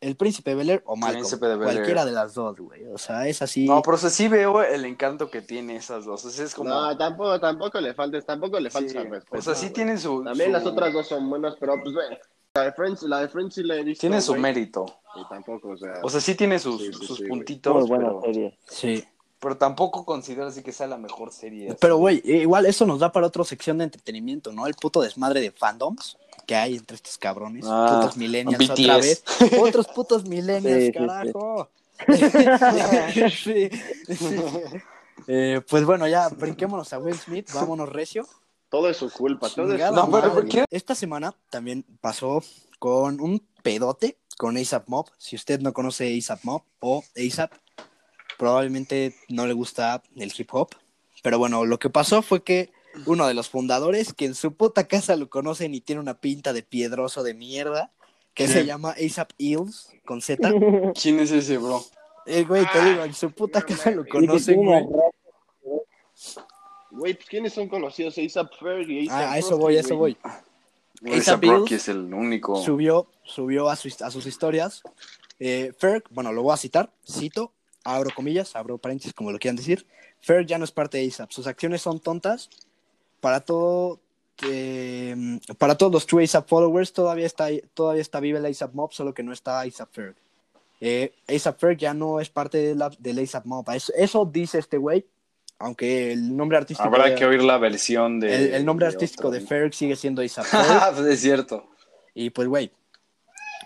El Príncipe de Bel Air o Malcolm. Príncipe de Bel-Air. Cualquiera de las dos, güey. O sea, es así. No, pero o sea, sí veo el encanto que tiene esas dos. O sea, es como. No, tampoco, tampoco le faltes, tampoco le faltes Sí, al respeto. O sea, sí güey. tienen su. También su- las otras dos son buenas, pero pues bueno, la de Friends, la de Friends sí la he visto. Tiene su güey, mérito. Y tampoco, o sea. O sea, sí tiene sus, Sí, sí, sus sí, güey. puntitos. Muy buena pero, serie. Sí. Pero tampoco considero así que sea la mejor serie. Pero, güey, igual eso nos da para otra sección de entretenimiento, ¿no? El puto desmadre de fandoms que hay entre estos cabrones. Ah, putos millennials BTS. otra vez. [LAUGHS] Otros putos millennials, Sí, sí, sí. carajo. [LAUGHS] Sí, sí. Eh, pues bueno, ya brinquémonos a Will Smith, vámonos recio. Todo es su culpa, todo es No, pero. ¿por qué? Esta semana también pasó con un pedote con ASAP Mob. Si usted no conoce ASAP Mob o ASAP, probablemente no le gusta el hip hop. Pero bueno, lo que pasó fue que uno de los fundadores, que en su puta casa lo conocen y tiene una pinta de piedroso de mierda, que se llama ASAP Eels con Z. [LAUGHS] ¿Quién es ese, bro? El güey, te digo, en su puta casa lo conocen, güey. pues ¿quiénes son conocidos? A$AP Ferg y A$AP Ah, a eso voy, a eso voy. Bills Rocky es el único. subió, subió a, sus- a sus historias. Eh, Ferg, bueno, lo voy a citar, cito, abro comillas, abro paréntesis, como lo quieran decir. Ferg ya no es parte de ASAP. Sus acciones son tontas. Para todo, eh, para todos los True ASAP followers, todavía está, todavía está viva el ASAP Mob, solo que no está ASAP Ferg. Eh, ASAP Ferg ya no es parte de la, del ASAP Mob. Eso, eso dice este güey, aunque el nombre artístico, Habrá de, que oír la versión de. el, el nombre de artístico otro, de. Ferg sigue siendo ASAP [LAUGHS] Ferg. Es cierto. Y pues, güey,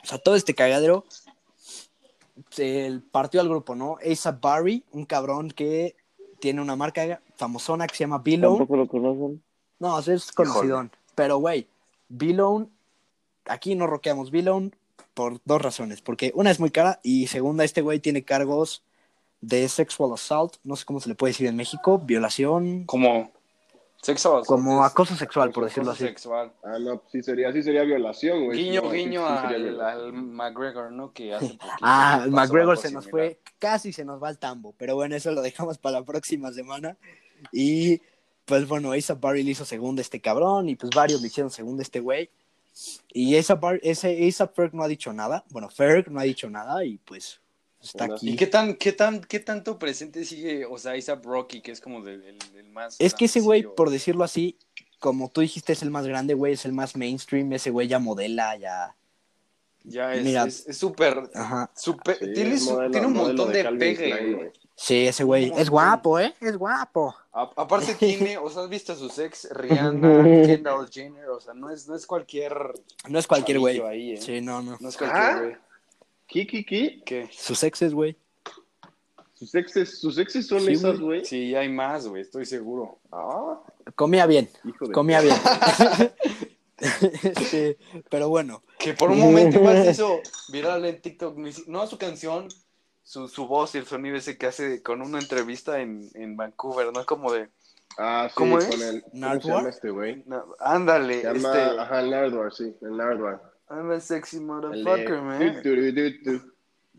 o sea, todo este cagadero se partió al grupo, ¿no? ASAP Barry, un cabrón que tiene una marca famosona que se llama Below. Tampoco lo conocen. No, es conocido. Pero, güey, Below, aquí no roqueamos Below por dos razones. Porque una es muy cara y segunda, este güey tiene cargos de sexual assault, no sé cómo se le puede decir en México, violación, Como. Sexo. como es- acoso sexual, por decirlo acoso así. sexual. Ah, no, sí sería, sí sería violación, güey. Guiño, No, sí- guiño sí sería al, al McGregor, ¿no? Que hace [LAUGHS] poquito Ah, pasó McGregor se nos similar. fue, casi se nos va al tambo, pero bueno, eso lo dejamos para la próxima semana. Y pues bueno, ASAP Barry le hizo segundo a este cabrón y pues varios le hicieron segundo a este güey. Y Bar- ese ASAP Ferg no ha dicho nada, bueno, Ferg no ha dicho nada y pues está Bueno, aquí. ¿Y qué tan, qué tan, qué tanto presente sigue, o sea, ASAP Rocky, que es como del, el, el más... Es que ese güey, por decirlo así, como tú dijiste, es el más grande, güey, es el más mainstream, ese güey ya modela, ya... Ya es Mira. es súper... Ajá. súper- Sí, tiene, un montón de, pegue, Klein, güey. Sí, ese güey. Es guapo, ¿eh? Es guapo. A- aparte [LAUGHS] tiene, o sea, has visto a sus ex, Rihanna, Kendall Jenner, o sea, no es, no es cualquier... No es cualquier güey. ahí, ¿eh? Sí, no, no. No es cualquier Ah. ¿Qué, qué, qué? ¿Qué? Sus exes, güey. Sus exes, sus exes son Sí, esas, güey. Sí, hay más, güey, estoy seguro. Ah, Comía bien. hijo de... Comía bien. [LAUGHS] Este, pero bueno. Que por un [LAUGHS] momento igual se hizo viral en TikTok. No su canción, su, su voz y el sonido ese que hace con una entrevista en, en Vancouver, ¿no? Como de. Ah, sí, ¿Cómo con es? el... ¿Cómo se llama este güey? no, ándale, Se llama... este. Ajá, el Nardwar, sí, el Nardwar. I'm a sexy motherfucker, man. Sí,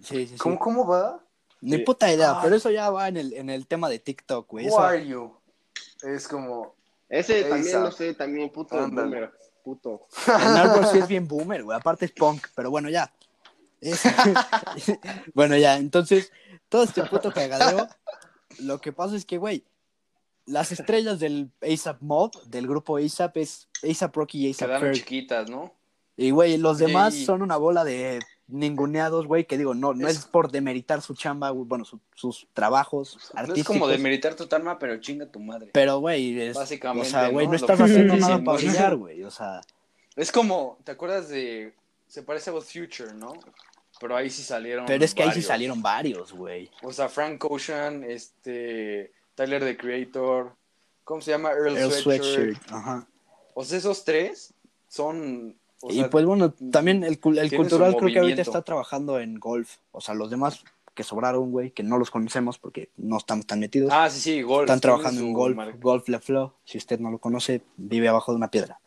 sí, sí. ¿Cómo, ¿Cómo va? Ni Sí. puta idea, Ah. pero eso ya va en el, en el tema de TikTok, güey. Who Eso- are you? Es como. Ese también, no sé, también puto boomer. Puto. El sí es [LAUGHS] bien boomer, güey. Aparte es punk, pero bueno, ya. Es- [LAUGHS] bueno, ya, entonces, todo este puto cagadero, lo que pasa es que, güey, las estrellas del ASAP Mob, del grupo ASAP, es ASAP Rocky y ASAP Quedaron Ferg. chiquitas, ¿no? Y, güey, los demás son una bola de ninguneados, güey, que digo, no, no es, Es- por demeritar su chamba, güey, bueno, su- sus trabajos No es como de meditar tu alma, pero chinga tu madre. Pero, güey, es, Básicamente, o sea, güey, no, ¿no? Estás haciendo nada para brillar, güey, o sea, Es como, ¿te acuerdas de. Se parece a With Future, ¿no? Pero ahí sí salieron. pero es que ahí sí salieron varios, güey. O sea, Frank Ocean, este. Tyler the Creator. ¿Cómo se llama? Earl, Sweatshirt. sweatshirt, ajá. O sea, esos tres son. O y sea, pues bueno, también el, cultural creo que ahorita está trabajando en golf. O sea, los demás que sobraron, güey, que no los conocemos porque no estamos tan metidos, Ah, sí, sí, golf. están trabajando en golf. Golf Le Fleur, si usted no lo conoce, vive abajo de una piedra.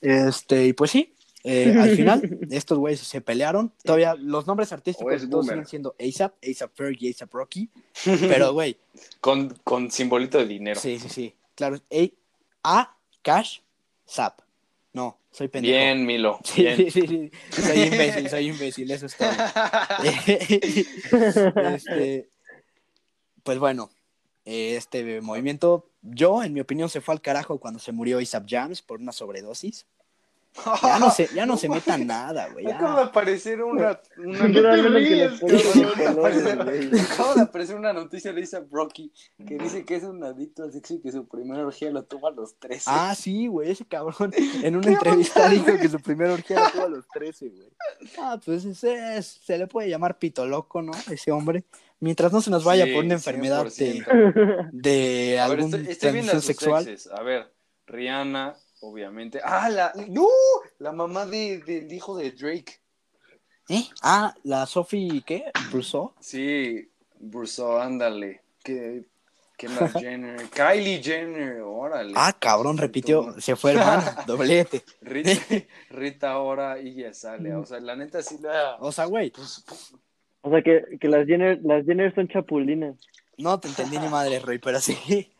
Este, y pues sí, eh, al [LAUGHS] final, estos güeyes se pelearon. Todavía los nombres artísticos todos siguen siendo ASAP, ASAP Ferg y ASAP Rocky. Pero, güey, [LAUGHS] Con, con simbolito de dinero. sí, sí, sí. Claro, A, A Cash, Zap. No, soy pendejo. Bien, Milo. [LAUGHS] Sí, Bien. sí, sí, sí. Soy imbécil, soy imbécil, eso es todo. [LAUGHS] [LAUGHS] Este, pues bueno, este movimiento, yo, en mi opinión, se fue al carajo cuando se murió Isaac Jams por una sobredosis. Ya no se, ya no [LAUGHS] se metan nada, güey. ya. [LAUGHS] Acaba de aparecer una. una ¿Qué te ríes, cabrón? Acaba de aparecer una noticia de Isaac Rocky que dice que es un adicto al sexo y que su primera orgía lo tuvo a los 13. Ah, sí, güey, ese cabrón [LAUGHS] en una entrevista dijo que su primera orgía la tuvo a los 13, güey. Ah, pues ese es- se le puede llamar pito loco, ¿no? Ese hombre. Mientras no se nos vaya Sí, por una enfermedad de, 100%. de A ver, algún estoy, estoy a sexual. exes. A ver, Rihanna, obviamente. Ah, la. ¡No! La mamá de- del hijo de Drake. ¿Eh? Ah, la Sophie, ¿qué? ¿Brusso? Sí, Bruce, ándale. Que. Kendall [LAUGHS] Jenner. Kylie Jenner, órale. Ah, cabrón, repitió. Se fue hermano, [LAUGHS] doblete. Rita, [LAUGHS] Rita ahora y ya sale. O sea, la neta sí la. O sea, güey, Pues, pues, O sea que, que las Jenner, las Jenner son chapulinas. no te entendí ni madre, Roy, pero sí.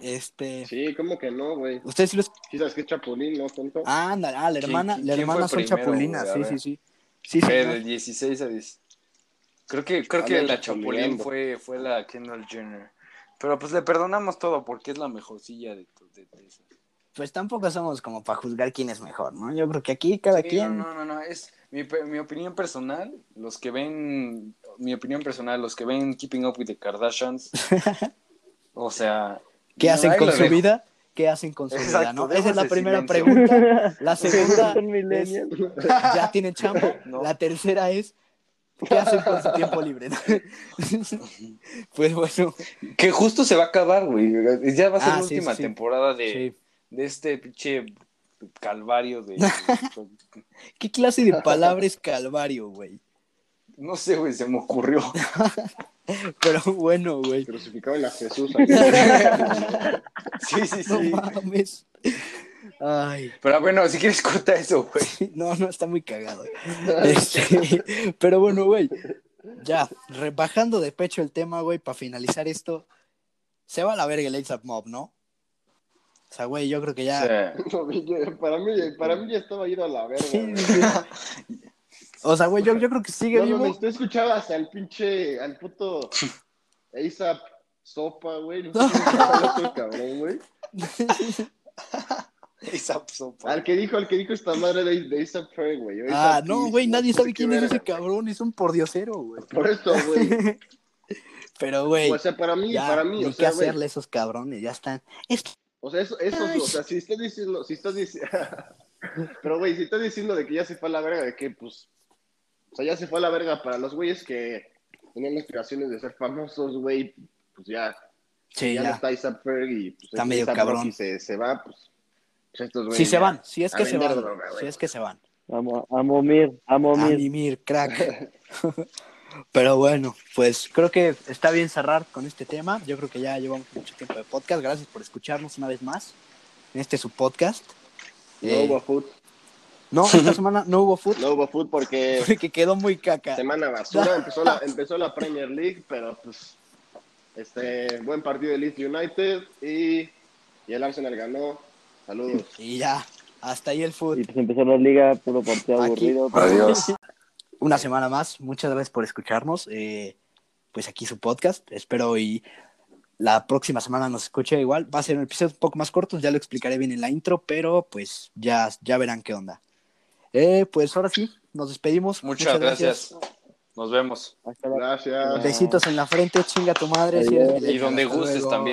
Este. Sí, ¿cómo que no, güey? Ustedes sí los. ¿Sí sabes qué es Chapulín, no, tonto? Ah, anda, ah, la ¿Quién- hermana, la hermana son primero, chapulinas? A sí, sí, sí. Sí, Fue señor. del 16 a 10. Creo que, creo que la Chapulín fue, fue la Kendall Jenner. Pero pues le perdonamos todo porque es la mejorcilla de, to- de, de esas. Pues tampoco somos como para juzgar quién es mejor, ¿no? Yo creo que aquí cada Sí, quien. No, no, no, es mi, pe- mi opinión personal. Los que ven, mi opinión personal, los que ven Keeping Up with the Kardashians. [LAUGHS] o sea. ¿Qué hacen con su dejo. vida? ¿Qué hacen con su vida, no? Esa es la primera silencio. pregunta. [LAUGHS] La segunda Son es. ¿ya tienen chamba? [LAUGHS] No. La tercera es, ¿qué hacen con su tiempo libre? [LAUGHS] pues bueno, Que justo se va a acabar, güey. Ya va a ser Ah, la sí, última sí. temporada de, sí. de este pinche calvario de. ¿Qué clase de palabra es calvario, güey? No sé, güey, se me ocurrió. [LAUGHS] Pero bueno, güey. Crucificaban a Jesús. ahí. [LAUGHS] Sí, sí, No sí. mames. Ay, Pero bueno, si quieres corta eso, güey. no, no, está muy cagado. Este, [LAUGHS] pero bueno, güey. Ya, rebajando de pecho el tema, güey, para finalizar esto, se va a la verga el ASAP Mob, ¿no? O sea, güey, yo creo que ya... No, para, mí, para mí ya estaba ido a la verga. Sí, güey. sí, sí. O sea, güey, yo, yo creo que sigue No, vivo. mames, tú escuchabas al pinche, al puto ASAP Sopa, güey. No otro [LAUGHS] cabrón, güey. [LAUGHS] Esa sopa. Al que dijo, al que dijo esta madre de, de ASAP Ferg, güey. Ah, no, güey, nadie sabe quién es ese cabrón, es un pordiosero, güey. Por esto, güey. [LAUGHS] Pero, güey, O sea, para mí, ya, para mí, ni o sea, güey. hacerle a esos cabrones, ya están. Es O sea, eso, eso, Ay. o sea, si estás diciendo, si estás diciendo, pero güey, si estás diciendo de que ya se fue a la verga, de que, pues, o sea, ya se fue a la verga para los güeyes que tenían aspiraciones de ser famosos, güey, pues ya, Sí, ya, no está Isaac Ferg y pues Está medio cabrón. Rocky se, se va, pues, pues estos güeyes Si se ya- van, si es que se van. droga. Si es que se van. Amo, a Momir, a A Momir. mimir, crack. [LAUGHS] Pero bueno, pues creo que está bien cerrar con este tema. Yo creo que ya llevamos mucho tiempo de podcast. Gracias por escucharnos una vez más en este su podcast. No Eh, no, esta semana no hubo fútbol no hubo food porque porque quedó muy caca. semana basura, [LAUGHS] empezó la, empezó la Premier League, pero pues, este, buen partido de Leeds United y, y el Arsenal ganó. Saludos. Y ya, hasta ahí el fútbol. Y pues empezó la liga, puro partido Aquí. aburrido. Adiós. [LAUGHS] Una semana más. Muchas gracias por escucharnos. Eh, pues aquí su podcast. Espero y la próxima semana nos escuche igual. Va a ser un episodio un poco más corto, ya lo explicaré bien en la intro, pero pues ya, ya verán qué onda. Eh, pues ahora sí, nos despedimos. Muchas gracias. Nos vemos. Hasta Gracias. Besitos en la frente, chinga tu madre. Adiós. Y donde gustes también.